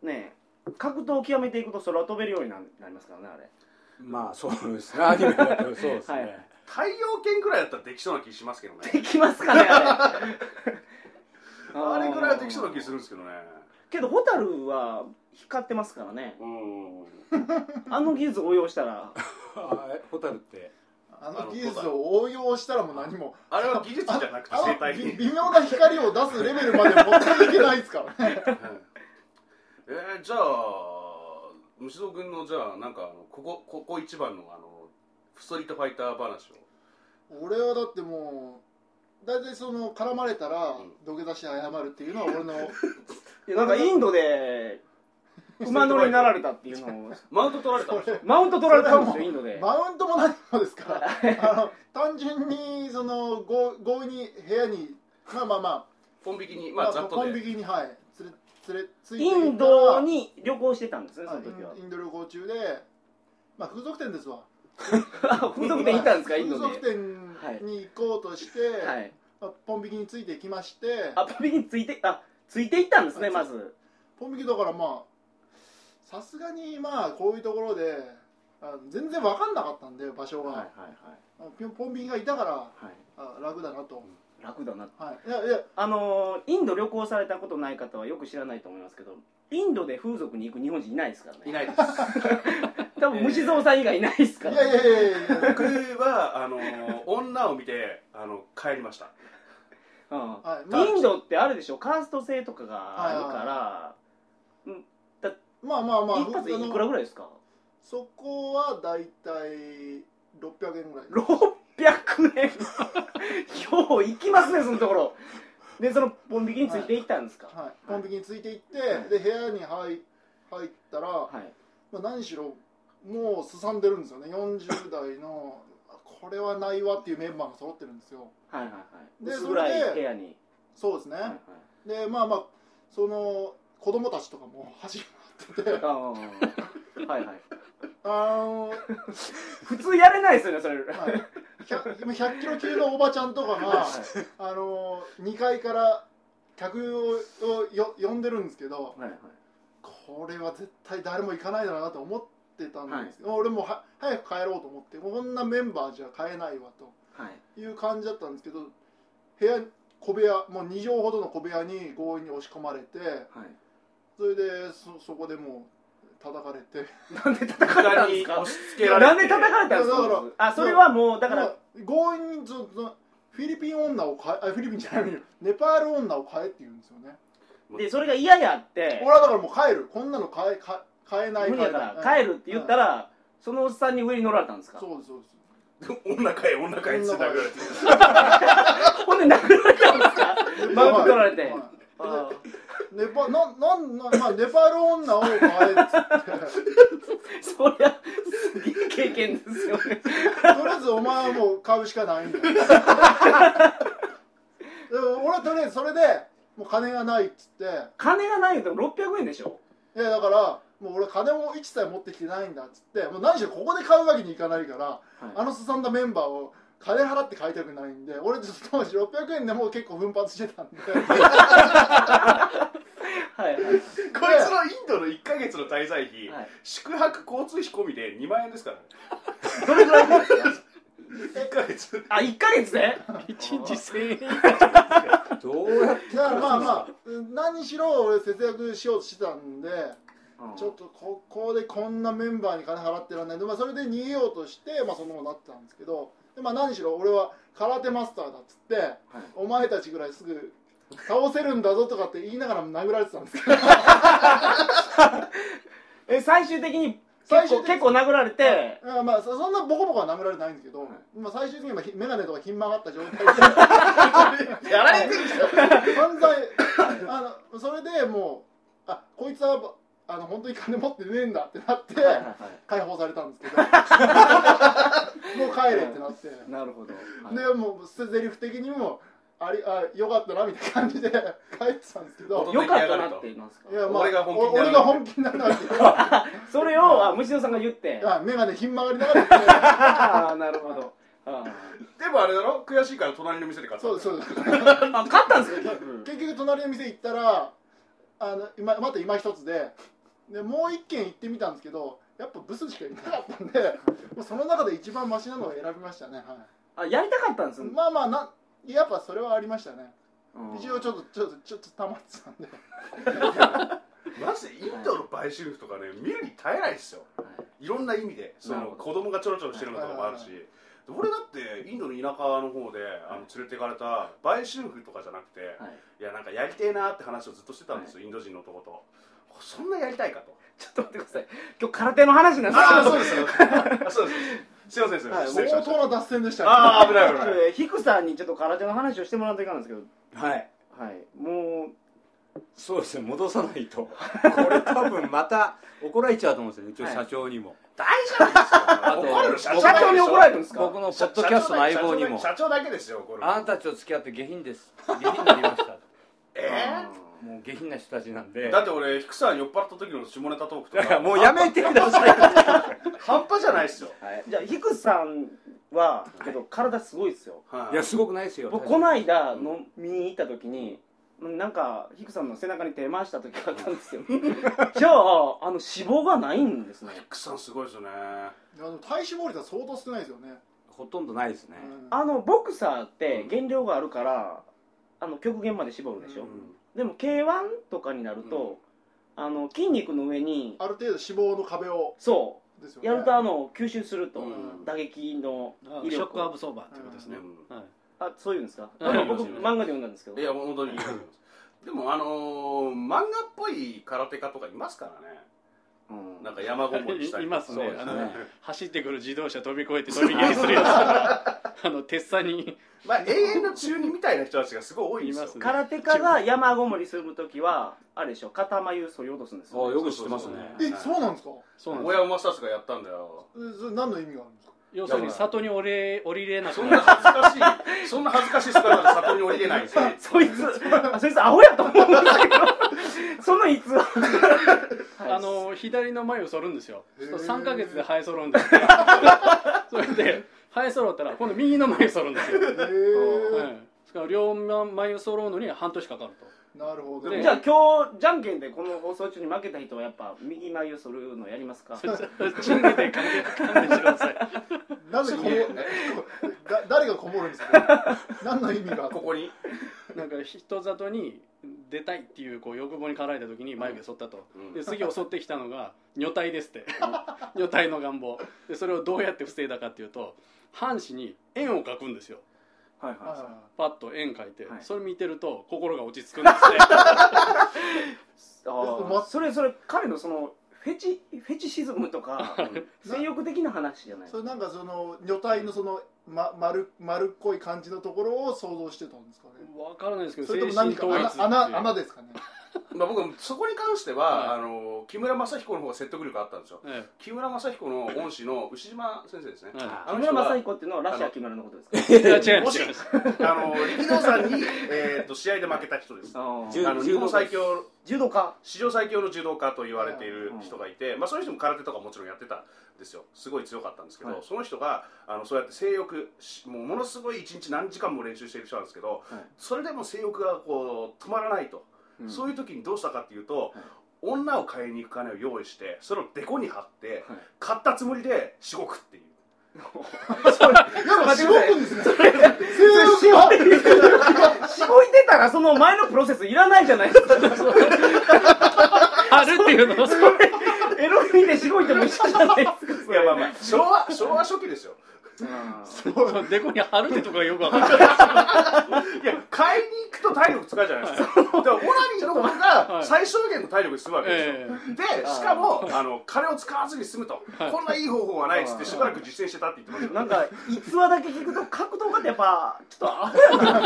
Speaker 1: ね格闘を極めていくと空飛べるようにななりますからねあれ。
Speaker 2: まあそうですね。アニメだとそうですね、
Speaker 1: はい。
Speaker 3: 太陽拳ぐらいだったらできそうな気しますけどね。
Speaker 1: できますかねあれ。<laughs>
Speaker 3: あれぐらいはできそうな気するんですけどね。
Speaker 1: けどホタルは光ってますからね。
Speaker 3: うん。
Speaker 1: あの技術を応用したら。
Speaker 2: あえホタルって。
Speaker 4: あの技術を応用したらもう何も。
Speaker 3: あれは技術じゃなくて
Speaker 4: あ
Speaker 3: 生態
Speaker 4: のび微妙な光を出すレベルまで持っていけないですから。ね
Speaker 3: えー、じゃあ虫蔵君のじゃあなんかあのここここ一番のあのストリートファイター話を。
Speaker 4: 俺はだってもう大体その絡まれたら
Speaker 3: ん
Speaker 4: 土下座して謝るっていうのは俺の
Speaker 1: いやなんかインドで馬乗りになられたっていうのを。
Speaker 3: マウント取られたんでしょ
Speaker 1: マウント取られたんですよインドで。
Speaker 4: マウントも何もですか？らあの単純にその強強引に部屋にまあまあま
Speaker 3: ポン引きに
Speaker 4: あ、
Speaker 3: まあざっと
Speaker 4: コン
Speaker 3: で
Speaker 4: ビニにはい連れ連れついて
Speaker 1: インドに旅行してたんですねそ
Speaker 4: はい。
Speaker 1: の時は。
Speaker 4: インインド旅行中でまあ風俗店ですわ。
Speaker 1: あ <laughs> 風俗店行ったんですかインド
Speaker 4: 風
Speaker 1: で
Speaker 4: 俗店に行こうとして、
Speaker 1: はい。
Speaker 4: まあ、ポン引きについていきまして。
Speaker 1: あポン引きについてあついていったんですねまず。
Speaker 4: ポン引きだからまあさすがにまあこういうところであ全然分かんなかったんで場所が、
Speaker 1: はいはい
Speaker 4: あピョンポン引きがいたから
Speaker 1: はい。はい
Speaker 4: あ楽だなと、
Speaker 1: 楽だな
Speaker 4: はい、いやいや。
Speaker 1: あのーインド旅行されたことない方はよく知らないと思いますけどインドで風俗に行く日本人いないですからね。
Speaker 3: いないです。<laughs>
Speaker 1: 多分虫蔵さん以外いないですから
Speaker 4: いやいやいやいや
Speaker 3: 僕はあの女を見てあの帰りました。
Speaker 1: うん。
Speaker 4: はい。まあ
Speaker 1: インドってあるでしょ。カースト制とかがあるから、
Speaker 4: まあまあまあ
Speaker 1: 一発いくらぐらいですか？
Speaker 4: そこはだいたい600円ぐらい。
Speaker 1: 600円？<laughs> よう行きますねそのところ。でそのポン引きについて行ったんですか？
Speaker 4: はい、ポン引きについて行って、で部屋に入入ったら、
Speaker 1: はい。
Speaker 4: まあ、何しろもうすさんでるんですよね。40代のあこれはないわっていうメンバーが揃ってるんですよ。
Speaker 1: はいはいはい。
Speaker 4: でそれで
Speaker 1: 部屋に。
Speaker 4: そうですね、
Speaker 1: はいはい。
Speaker 4: でまあまあその子供たちとかも走り回ってて
Speaker 1: あー。はいはい。
Speaker 4: あの
Speaker 1: 普通やれないですよねそれ、
Speaker 4: はい。100, 今100キロ級のおばちゃんとかが、あの2階から客をよ呼んでるんですけど
Speaker 1: はいはい。
Speaker 4: これは絶対誰も行かないだろうなと思ってたんですけど、俺もは早く帰ろうと思ってこんなメンバーじゃ買えないわと。
Speaker 1: はい。
Speaker 4: いう感じだったんですけど部屋小部屋もう2畳ほどの小部屋に強引に押し込まれて
Speaker 1: はい
Speaker 4: それでそそこでもう叩かれて。<laughs>
Speaker 1: なんで叩かれたんですか？
Speaker 3: に押し付けられて。
Speaker 1: なんで叩かれたんです
Speaker 4: か？
Speaker 1: あそれはもうだから
Speaker 4: まあ強引にフィリピン女を変えあ <laughs> フィリピンじゃないネパール女を変えって言うんですよね。
Speaker 1: でそれが嫌やって。
Speaker 4: 俺はだからもう帰る。こんなの変え <laughs> か変えない
Speaker 1: 無理やから
Speaker 4: 変え
Speaker 1: 帰るって言ったらそのおっさんに上に乗られたんですか？
Speaker 4: そうですそうです。
Speaker 3: 女かい女かいって殴られて。
Speaker 1: ほんで殴られたんですか？マウント取られて。
Speaker 4: はい
Speaker 1: あ
Speaker 4: ネパななんなまあネパール女を変えっつって。
Speaker 1: ーそりゃすげえ経験ですよね。
Speaker 4: とりあえずお前はもう買うしかないんだ。よでも俺はとりあえずそれでもう金がないっつって。
Speaker 1: 金がないと600円でしょ？
Speaker 4: いやだからもう俺金も一切持ってきてないんだっつって。もう何しろここで買うわけにいかないから、あのすさんだメンバーを金払って買いたくないんで俺当時600円でもう結構奮発してたんで。
Speaker 1: はいはい。
Speaker 3: こいつのインドの1か月の滞在費、
Speaker 1: はい。
Speaker 3: 宿泊交通費込みで2万円ですからね。
Speaker 1: どれぐらいですか
Speaker 3: 1か月。
Speaker 1: あ1ヶ月で？
Speaker 5: 一日1000円。
Speaker 2: どうやって
Speaker 4: だからまあまあ何しろ俺節約しようとしてたんでちょっとここでこんなメンバーに金払ってらんないんで、まあ、それで逃げようとして、まあ、そのままなってたんですけどで、まあ、何しろ俺は空手マスターだっつって、お前たちぐらいすぐ倒せるんだぞとかって言いながら殴られてたんですけど <laughs>
Speaker 1: え最終的に
Speaker 4: 最終
Speaker 1: 結構殴られて
Speaker 4: あまあそそんなボコボコは殴られないんですけど、まあ、最終的に眼鏡とかひん曲がった状態で。<laughs>
Speaker 3: やられてるじゃん
Speaker 4: 犯罪あのそれでもうあこいつはあの本当に金持ってねえんだってなって、
Speaker 1: はいはいは
Speaker 4: 解放されたんですけどもう帰れってなって、
Speaker 1: いなるほど。はい。
Speaker 4: でもう捨て台詞的にもありあよかったなみたいな感じで <laughs> 帰ってたんですけど。
Speaker 1: よかったなって。言いますか
Speaker 4: いやまあ
Speaker 3: 俺が本気になる
Speaker 4: 俺が本気になるなって <laughs>
Speaker 1: それをあ虫野さんが言って。
Speaker 4: あ眼鏡ひん曲がりながら言って。<laughs>
Speaker 1: ああなるほど。あ
Speaker 3: でもあれだろ？悔しいから隣の店で買った
Speaker 4: そうですそうです。
Speaker 1: ーあ勝ったんですか？
Speaker 4: 結局隣の店行ったらあの今また今一つででもう一軒行ってみたんですけどやっぱブスしかいなかったんでもうその中で一番マシなのを選びましたね、は
Speaker 1: あやりたかったんです
Speaker 4: い、まあまあなやっぱそれはありましたね。
Speaker 1: うん。
Speaker 4: 一応ちょっとちょっとちょっと溜まってたんで。
Speaker 3: マジでインドの売春婦とかね見るに耐えないですよ。いろんな意味で。その子供がちょろちょろしてるのとかもあるし。俺だってインドの田舎の方であの連れて行かれた売春婦とかじゃなくて、
Speaker 1: はい。
Speaker 3: い、やなんかやりてえなって話をずっとしてたんですよ、インド人の男と。そんなやりたいかと
Speaker 1: ちょっと待ってください。今日空手の話なんです
Speaker 3: ああそうですよ。あそうです。す。いませんすいません、失礼し
Speaker 4: 脱線でした。ね
Speaker 3: ああ危ない危ない。
Speaker 1: えーヒクさんにちょっと空手の話をしてもらうといかんですけど。
Speaker 2: はい。
Speaker 1: はい。もう。
Speaker 2: そうですね戻さないと。これ多分また怒られちゃうと思うんですよ。ねうちの社長にも、
Speaker 3: 大丈夫ですよ
Speaker 2: あと
Speaker 3: 怒るの社長
Speaker 1: 社長に怒られるんですか？
Speaker 2: 僕のポッドキャストの相棒にも。
Speaker 3: 社長だけですよ怒るの。
Speaker 2: あなたたちと付き合って下品です。下品になりました。<laughs>
Speaker 3: え
Speaker 2: もう下品な人たちなん
Speaker 3: ー
Speaker 2: で。
Speaker 3: だって俺ヒクさん酔っ払った時の下ネタトークと
Speaker 2: だか。<laughs> もうやめてください。<laughs>
Speaker 3: 半端じゃないっすよ。
Speaker 1: はい。じゃあヒクさんはけど体すごいですよ。
Speaker 3: はい。
Speaker 2: いやすごくないですよ。
Speaker 1: 僕この間飲みに行った時になんかヒクさんの背中に手回した時があったんですよ。<laughs> じゃああの脂肪がないんですね。
Speaker 3: ヒクさんすごいですよね。
Speaker 4: あの体脂肪率は相当少ないですよね、
Speaker 2: ほとんどないですね、
Speaker 4: うん
Speaker 1: あのボクサーって減量があるからあの極限まで絞るでしょ、
Speaker 3: うん
Speaker 1: でも k 1とかになると、あの筋肉の上に
Speaker 4: ある程度脂肪の壁を
Speaker 1: そ
Speaker 4: ですよね。
Speaker 1: うやるとあの吸収すると、
Speaker 3: うん。
Speaker 1: 打撃の
Speaker 5: あ
Speaker 1: 威力
Speaker 5: ショックアブソーバーってことですね、
Speaker 3: うん。
Speaker 5: はい。
Speaker 1: あそういうんですか、
Speaker 5: はい
Speaker 1: なんか僕漫画で読んだんですけど。
Speaker 3: いや本当に。<laughs> でもあのー漫画っぽい空手家とかいますからね。
Speaker 1: うん
Speaker 3: なんか山ごもりしたり。<laughs>
Speaker 5: いますね。
Speaker 2: そうですね。
Speaker 5: あの走ってくる自動車飛び越えて飛び蹴りするやつ。と <laughs> かあの鉄砂に。
Speaker 3: まあ永遠の中二みたいな人たちがすごい多いんですよ。
Speaker 5: いますね。
Speaker 1: 空手家が山ごもりする時はあれでしょ？肩眉剃り落とすんですよ、
Speaker 2: あよく知ってますね。
Speaker 4: えそうなんですか？
Speaker 5: そうなんです。
Speaker 3: 親馬スがやったんだよ。
Speaker 4: えそれ何の意味があるんですか？
Speaker 5: 要するに里に降り降りれなく
Speaker 3: そん
Speaker 5: な
Speaker 3: 恥ずかしい。そんな恥ずかしい姿で里に降りれないんですよ。
Speaker 1: そいつあそいつアホやと思うんですけど。そのい
Speaker 5: あの左の眉を剃るんですよ。
Speaker 4: へー。
Speaker 5: そうすると3ヶ月で生え揃うんです <laughs> それで生え揃ったら今度右の眉剃るんですよ、
Speaker 4: へえ
Speaker 5: はい、ですから両眉揃うのに半年かかると
Speaker 4: なるほど。
Speaker 5: で
Speaker 1: じゃあ今日じゃんけんでこの放送中に負けた人はやっぱ右眉を剃るのやりますか？
Speaker 5: チンゲで勘弁勘弁してください。
Speaker 4: なぜこもだ誰がこもるんですか？何の意味が？
Speaker 3: ここに。
Speaker 5: なんか人里に出たいっていうこう欲望に駆られた時に眉毛剃ったと、
Speaker 3: うん。
Speaker 5: で次襲ってきたのが女体ですって。<laughs> 女体の願望。でそれをどうやって防いだかっていうと半紙に円を描くんですよ
Speaker 1: はいはいは
Speaker 5: パッと円描いて、
Speaker 1: はい。
Speaker 5: それ見てると心が落ち着くんですね。
Speaker 1: い <laughs> あー。それそれ彼のそのフェチフェチシズムとか性欲的な話じゃない
Speaker 4: それなんかその女体のその、ま、丸丸っこい感じのところを想像してたんですかね。
Speaker 5: わからないですけど
Speaker 4: それとも何か穴
Speaker 5: 精神統一っていう。
Speaker 4: 穴穴ですかね
Speaker 3: まあ、僕そこに関しては、
Speaker 5: はい。
Speaker 3: あの木村正彦の方が説得力あったんですよ。
Speaker 5: え
Speaker 3: 木村正彦の恩師の牛島先生ですね、
Speaker 1: 木村正彦っていうのはラシア木村のことですか？
Speaker 5: いや違います違います。
Speaker 3: あの力道さんに、えー、と試合で負けた人です。あ
Speaker 2: 柔
Speaker 3: の日本最強。
Speaker 1: 柔道家。
Speaker 3: 史上最強の柔道家と言われている人がいて、まあ、そういう人も空手とかもちろんやってたんですよ。すごい強かったんですけど、
Speaker 1: はい。
Speaker 3: その人があのそうやって性欲しもうものすごい一日何時間も練習している人なんですけど、
Speaker 1: はい。
Speaker 3: それでも性欲がこう止まらないと、
Speaker 1: うん。
Speaker 3: そういう時にどうしたかっていうと、女を買いに行く金を用意してそれをデコに貼って、
Speaker 1: はい。
Speaker 3: 買ったつもりでしごくっていう。
Speaker 4: やっぱしごくんですね。性
Speaker 1: し
Speaker 4: 欲
Speaker 1: ごいしごいてたらその前のプロセスいらないじゃないですか
Speaker 5: あるっていうのを
Speaker 1: エロビでしごいても一緒じゃないですか
Speaker 3: いやまあまあ昭和昭和初期ですよ
Speaker 5: そう。デコに貼るってとこがよくわかんない。
Speaker 3: いや買いに行くと体力使うじゃないですか。だからオナニーの方が最小限の体力で済むわけですよ、
Speaker 5: え
Speaker 3: でしかもあの金を使わずに済むと、こんないい方法はないっつってしばらく実践してたって言ってましたよ。
Speaker 1: なんか逸話だけ聞くと格闘家ってやっぱちょっとアホやな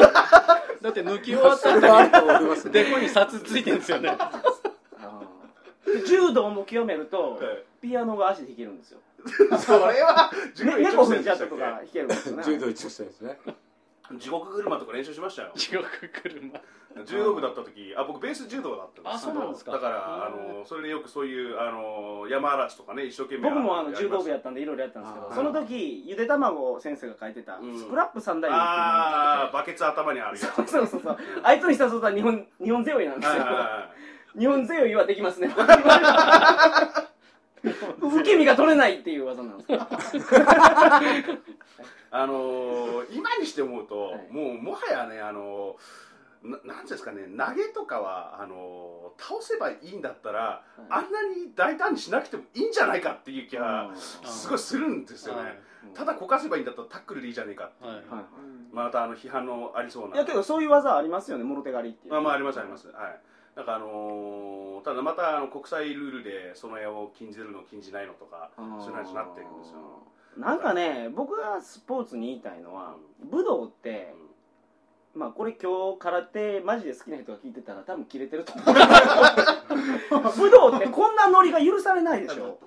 Speaker 5: だって抜き終わった
Speaker 2: それはあると思いますね
Speaker 5: デコに札ついてるんですよね。
Speaker 1: で柔道も極めると
Speaker 3: え
Speaker 1: ピアノが足で弾けるんですよ。<laughs>
Speaker 3: それは自分 <laughs>
Speaker 1: ね猫吹いちゃ
Speaker 3: でしたっ
Speaker 1: ったとか弾けるんですよね。
Speaker 2: 柔道一直線ですね。
Speaker 3: け地獄車とか練習しましたよ。
Speaker 5: 地獄車。
Speaker 3: 柔道部だった時あ僕ベース柔道だったんです。
Speaker 5: あそうなんですか。
Speaker 3: だからあのそれでよくそういうあの山嵐とかね一生懸命
Speaker 1: 僕もあの柔道部やったんでいろいろやったんですけどその時ゆで卵先生が書いてた
Speaker 3: うん。
Speaker 1: スクラップ三大
Speaker 3: ああバケツ頭にあるやつ。
Speaker 1: そうそうそうそう。あいつにしたらそうだ日本日本強いなんですよ
Speaker 3: はいはいはい
Speaker 1: 日本強いはできますね。<laughs> 受け身が取れないっていう技なんですけど <laughs>
Speaker 3: あのー今にして思うと、
Speaker 1: はい。
Speaker 3: もうもはやね、あのーななんていうんですかね投げとかはあのー倒せばいいんだったら、あんなに大胆にしなくてもいいんじゃないかっていう気がすごいするんですよね、
Speaker 5: はい
Speaker 3: ただこかせばいいんだったらタックルでいいじゃねえかって
Speaker 5: はい。
Speaker 3: またあの批判のありそうな。い
Speaker 1: やけどそういう技ありますよねもろ手狩りっていう。
Speaker 3: まあまあありますあります。はいなんかあのーただまたあの国際ルールでその絵を禁じるの禁じないのとかそういう話になってるんですよ。
Speaker 1: なんかね僕がスポーツに言いたいのは武道ってまあこれ今日空手マジで好きな人が聞いてたら多分キレてると思う。<laughs> 武道ってこんなノリが許されないでしょ。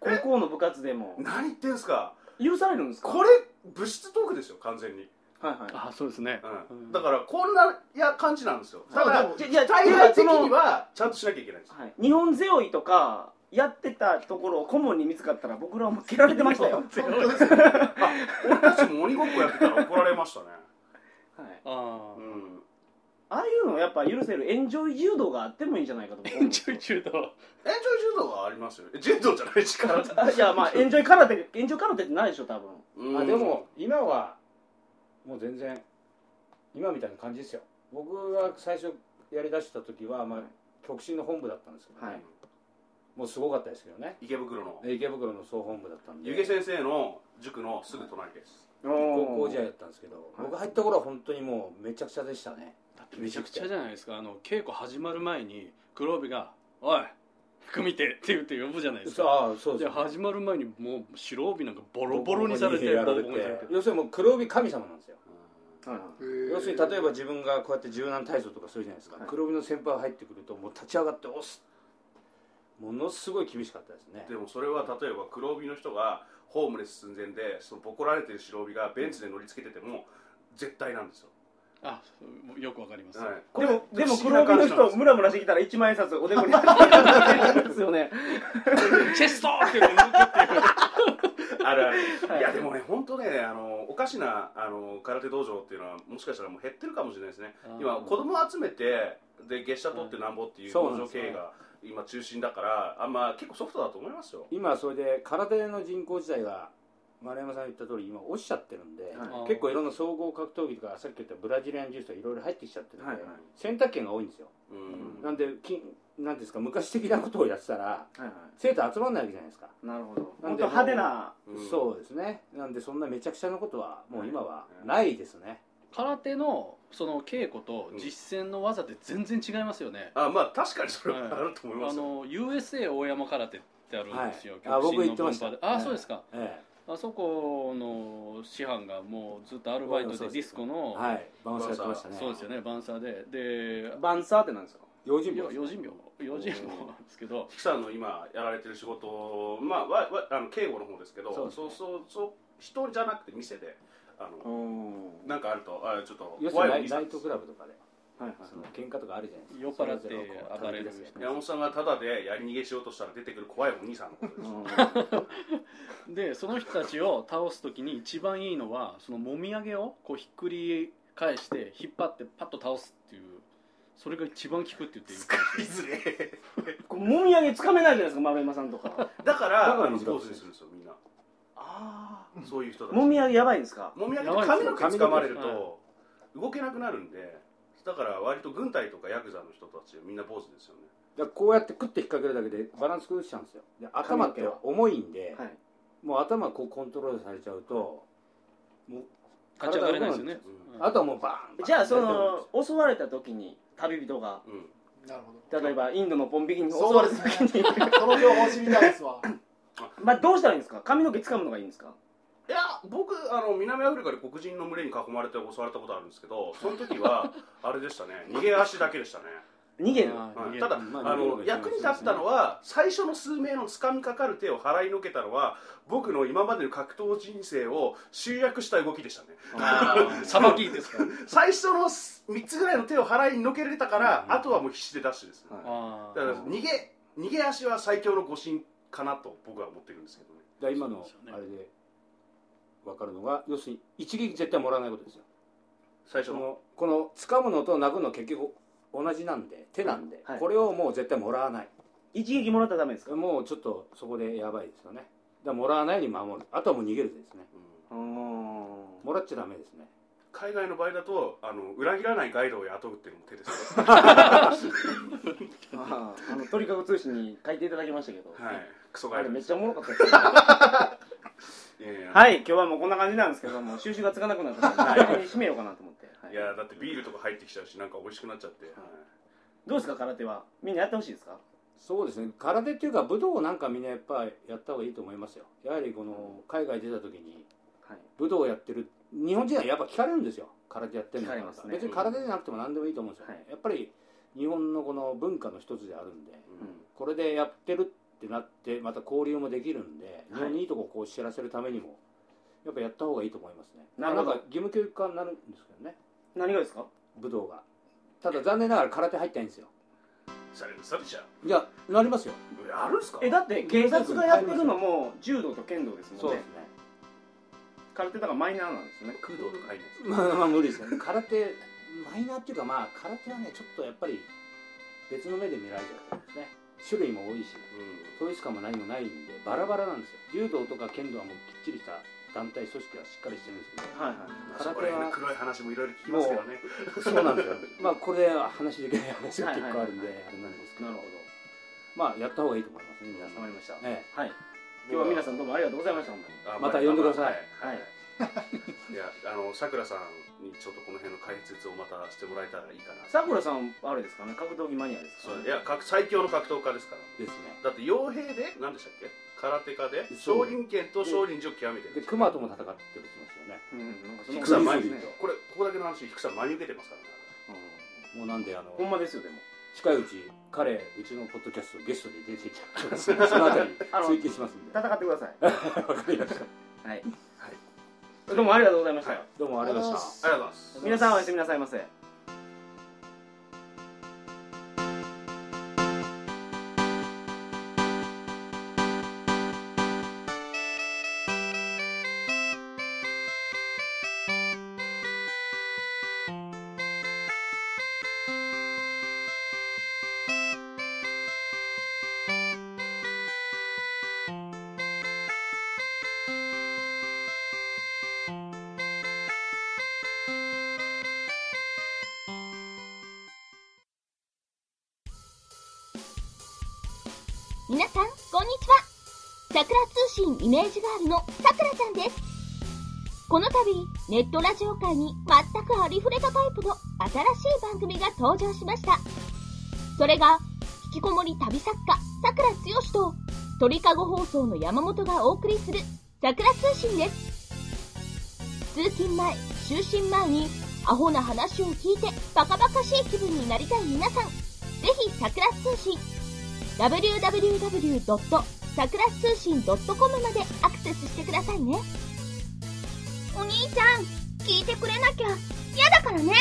Speaker 1: 高校の部活でも。
Speaker 3: 何言ってんすか。
Speaker 1: 許されるんですか？
Speaker 3: これ物質トークですよ完全に
Speaker 1: はいはい。
Speaker 5: あそうですね。
Speaker 3: うん。だからこんないや感じなんですよ。ただ
Speaker 4: あでも
Speaker 1: じゃじゃ
Speaker 3: 対外的にはちゃんとしなきゃいけないんです
Speaker 1: はい、日本背負いとかやってたところを顧問に見つかったら僕らはもう蹴られてましたよ、<laughs> はい、<laughs>
Speaker 3: 俺たちも鬼ごっこやってたら怒られましたね。
Speaker 5: あ
Speaker 3: うん。
Speaker 1: ああいうのやっぱ許せるエンジョイ柔道があってもいいんじゃないかと思う。
Speaker 5: ちょいちょいと
Speaker 3: エンジョイ柔道はありますよ。え柔道じゃないし空手
Speaker 1: あいやまあエンジョイ空手エンジョイ空手ってないでしょ多分。
Speaker 3: うん。
Speaker 2: あでも今はもう全然今みたいな感じですよ。僕が最初やりだした時は、まあ、極真の本部だったんですけどね、
Speaker 1: はい。
Speaker 2: もうすごかったですけどね。
Speaker 3: 池袋の。
Speaker 2: 池袋の総本部だったんで。
Speaker 3: 湯気先生の塾のすぐ隣です。
Speaker 2: 高校時代だったんですけど、僕入った頃は本当にもうめちゃくちゃでしたね。
Speaker 5: だってめちゃくちゃじゃないですか。あの稽古始まる前に黒帯が「おい服見て」って言って呼ぶじゃないですか。
Speaker 2: ああそう
Speaker 5: で
Speaker 2: です、
Speaker 5: 始まる前にもう白帯なんかボロボロにされて
Speaker 2: 要するにもう黒帯神様なんですよ。
Speaker 1: はい
Speaker 2: 要するに例えば自分がこうやって柔軟体操とかするじゃないですか、
Speaker 1: はい。
Speaker 2: 黒帯の先輩が入ってくるともう立ち上がって押す。ものすごい厳しかったですね。
Speaker 3: でもそれは例えば黒帯の人がホームレス寸前でそのボコられてる白帯がベンツで乗り付けてても絶対なんですよ、
Speaker 5: あそうよくわかります、
Speaker 3: はい、
Speaker 1: でもでも黒帯の人ムラムラしてきたら一万円札おでこに貼ってるんですよね。
Speaker 5: チェストって抜くっていう。
Speaker 3: あるある、
Speaker 1: はい。
Speaker 3: い、やでもね本当ねあのおかしなあの空手道場っていうのはもしかしたらもう減ってるかもしれないですね。今子供集めてで月謝取ってなんぼっていう
Speaker 2: そう
Speaker 3: 道場経営が今中心だからあんま結構ソフトだと思いますよ。
Speaker 2: 今それで空手の人口自体が丸山さん言った通り今落ちちゃってるんで、
Speaker 1: はい。
Speaker 2: 結構いろんな総合格闘技とかさっき言ったブラジリアンジュースとかいろいろ入ってきちゃってるんで、
Speaker 1: はいはい。
Speaker 2: 選択権が多いんですよ。
Speaker 3: うん。
Speaker 2: なんできなんですか昔的なことをやってたら
Speaker 1: はいは
Speaker 2: 生徒集まんないわけじゃないですか、
Speaker 1: いなるほど。
Speaker 2: なんで
Speaker 1: 本当派手な。
Speaker 3: うん。
Speaker 2: そうですね。なんでそんなめちゃくちゃなことはもう今はないですね、
Speaker 5: 空手のその稽古と実践の技って全然違いますよね、
Speaker 3: あまあ確かにそれはあると思いますよ。
Speaker 5: あの USA 大山空手ってあるんですよ、
Speaker 2: はい。あ僕行ってました。
Speaker 5: あ、
Speaker 2: はい。
Speaker 5: そうですか。
Speaker 2: え
Speaker 5: あそこの師範がもうずっとアルバイトでディスコ
Speaker 2: え
Speaker 5: の、
Speaker 2: はいバウンサーやってましたね。
Speaker 5: そうですよねバンサーで。で
Speaker 1: バンサーってなんですか？
Speaker 2: 用心棒
Speaker 5: よ用心棒。用心棒なんですけど。
Speaker 3: 菊さんの今やられてる仕事まあわわあの警護の方ですけど
Speaker 2: そうですね。
Speaker 3: そうそうそう人じゃなくて店であの
Speaker 1: うん
Speaker 3: なんかあるとあちょっと怖い
Speaker 2: ライライトクラブとかで
Speaker 1: はいはい
Speaker 2: その喧嘩とかあるじゃないですか。
Speaker 5: 酔っ払って暴れる
Speaker 3: 山本さんがタダでやり逃げしようとしたら出てくる怖いお兄さんのことです
Speaker 5: でその人たちを倒す時に一番いいのはそのもみあげをこうひっくり返して引っ張ってパッと倒すっていうそれが一番効くって言っていい
Speaker 3: 使い。づれ
Speaker 1: これもみあげつかめないじゃないですか丸山さんとか。
Speaker 3: だから
Speaker 2: だから
Speaker 3: あの
Speaker 2: 短く
Speaker 3: ポーズにするんですよみんな。
Speaker 1: あ
Speaker 3: そういう人たち。
Speaker 1: もみあげやばいんですか？
Speaker 3: もみあげって髪の毛掴まれると動けなくなるんでだから割と軍隊とかヤクザの人たちはみんな坊主ですよね。
Speaker 2: だからこうやってクッて引っ掛けるだけでバランス崩しちゃうんですよ。で頭って重いんで、
Speaker 1: はい
Speaker 2: もう頭こうコントロールされちゃうともう
Speaker 5: 立ち上がれないですよね。
Speaker 3: う。ん。
Speaker 2: あとはもうバーンバーン
Speaker 1: じゃあその襲われた時に旅人が
Speaker 3: うん。
Speaker 4: なるほど。
Speaker 1: 例えばインドのポン引きに襲われた時に。
Speaker 4: その情報知りたいですわ。<laughs>
Speaker 1: まあどうしたらいいんですか？髪の毛掴むのがいいんですか？
Speaker 3: いや僕あの南アフリカで黒人の群れに囲まれて襲われたことあるんですけどその時は <laughs> あれでしたね。逃げ足だけでしたね、
Speaker 1: 逃げる。
Speaker 3: い。ただ、
Speaker 2: まあ
Speaker 3: あの役に立ったのは最初の数名の掴みかかる手を払いのけたのは僕の今までの格闘人生を集約した動きでしたね。
Speaker 5: さば <laughs> きですか？
Speaker 3: 最初の3つぐらいの手を払いのけれたから、
Speaker 2: うん。
Speaker 3: あとはもう必死でダッシュですね、
Speaker 1: はい
Speaker 5: あ
Speaker 3: だから逃げ逃げ足は最強の誤信かなと僕は思ってるんですけどね。
Speaker 2: だ今のあれで分かるのが要するに一撃絶対もらわないことですよ。そ
Speaker 3: 最初の。
Speaker 2: のこの掴むのと殴るの結局同じなんで手なんで、
Speaker 1: はい。
Speaker 2: これをもう絶対もらわない。
Speaker 1: 一撃もらったらダメですか？
Speaker 2: もうちょっとそこでやばいですよね。だからもらわないように守る。あとはもう逃げるですね。
Speaker 3: うん。
Speaker 1: うん
Speaker 2: もらっちゃダメですね。
Speaker 3: 海外の場合だとあの裏切らないガイドを雇うっていうのも手ですよ <laughs>
Speaker 1: あーあの鳥かご通信に書いていただきましたけど、
Speaker 3: はい。クソガイド
Speaker 1: あれめっちゃおもろかったです <laughs>
Speaker 3: いやいや。
Speaker 1: はい今日はもうこんな感じなんですけども収集がつかなくなったので締めようかなと思って、はい
Speaker 3: いやだってビールとか入ってきちゃうしなんか美味しくなっちゃって、
Speaker 1: どうですか空手は？みんなやってほしいですか？
Speaker 2: そうですね。空手っていうか武道なんかみんなやっぱやった方がいいと思いますよ。やはりこの海外出た時に
Speaker 1: はい。
Speaker 2: 武道をやってる日本人はやっぱ聞かれるんですよ。空手やってるのか
Speaker 1: 聞かれますね。
Speaker 2: 別に空手じゃなくても何でもいいと思うんですよ、
Speaker 1: はい。
Speaker 2: やっぱり日本のこの文化の一つであるんで
Speaker 3: うん。
Speaker 2: これでやってるってなってまた交流もできるんで
Speaker 1: はい。
Speaker 2: 日本にいいとこをこう知らせるためにもやっぱやった方がいいと思いますね。
Speaker 1: なるほど。
Speaker 2: んか義務教育化になるんですけどね
Speaker 1: 何がですか？
Speaker 2: 武道が。ただ残念ながら空手入ってないんですよ。
Speaker 3: それそれじゃ
Speaker 2: いやなりますよ。
Speaker 3: あるんですか？
Speaker 1: えだって警察がやってるのも柔道と剣道ですもんね。
Speaker 2: そうですね。
Speaker 1: 空手だからマイナーなんですよね。
Speaker 3: 空洞とか入んないです
Speaker 2: まあまあ無理ですね。空手マイナーっていうかまあ空手はねちょっとやっぱり別の目で見られちゃうんですね。種類も多いし統一感も何もないんでバラバラなんですよ。柔道とか剣道はもうきっちりした団体組織はしっかりしてるんですけど。
Speaker 1: はいはい。
Speaker 3: まあそこら辺の黒い話もいろいろ聞きますけどね。
Speaker 2: そうなんですよ。まあこれで話できない話が結構あるんで
Speaker 1: はいはい。
Speaker 2: あれなんですけど。
Speaker 1: なるほど。
Speaker 2: まあやった方がいいと思いますね皆さん。
Speaker 1: りました。
Speaker 2: え
Speaker 1: はい。今日は皆さんどうもありがとうございました本当に。
Speaker 3: あ
Speaker 2: また呼んでください。
Speaker 3: はい。い。やあのさくらさんにちょっとこの辺の解説をまたしてもらえたらいいかな。
Speaker 1: さくらさんあれですかね。格闘技マニアですか
Speaker 3: そういや格最強の格闘家ですから。
Speaker 2: えですね。
Speaker 3: だって傭兵で何でしたっけ？空手家で少林拳と少林寺を極めてる
Speaker 2: で熊とも戦ってるってますよね。
Speaker 1: うん
Speaker 3: さん。真に
Speaker 1: こ
Speaker 3: れここだけの話ヒクさん真に受けてますからね。
Speaker 2: もうなんであの
Speaker 1: ほんまですよでも。
Speaker 2: 近いうち彼うちのポッドキャストゲストで出てきます <laughs> そのあたり
Speaker 1: あの
Speaker 2: 追求しますんで。
Speaker 1: 戦ってください。<laughs>
Speaker 2: わかりました。
Speaker 1: はい。
Speaker 3: はい。
Speaker 1: どうもありがとうございました、
Speaker 3: はい。
Speaker 2: どうもありがとうございました。
Speaker 3: ありがとうございます。
Speaker 1: 皆さんおやすみなさいませ
Speaker 6: 皆さん、こんにちは。桜通信イメージガールのさくらちゃんです。この度、ネットラジオ界に全くありふれたタイプの新しい番組が登場しました。それが、引きこもり旅作家、さくらつよしと、鳥かご放送の山本がお送りする、桜通信です。通勤前、就寝前に、アホな話を聞いてバカバカしい気分になりたい皆さん、ぜひ桜通信 www. さくら通信 .com までアクセスしてくださいね。お兄ちゃん、聞いてくれなきゃ嫌だからね。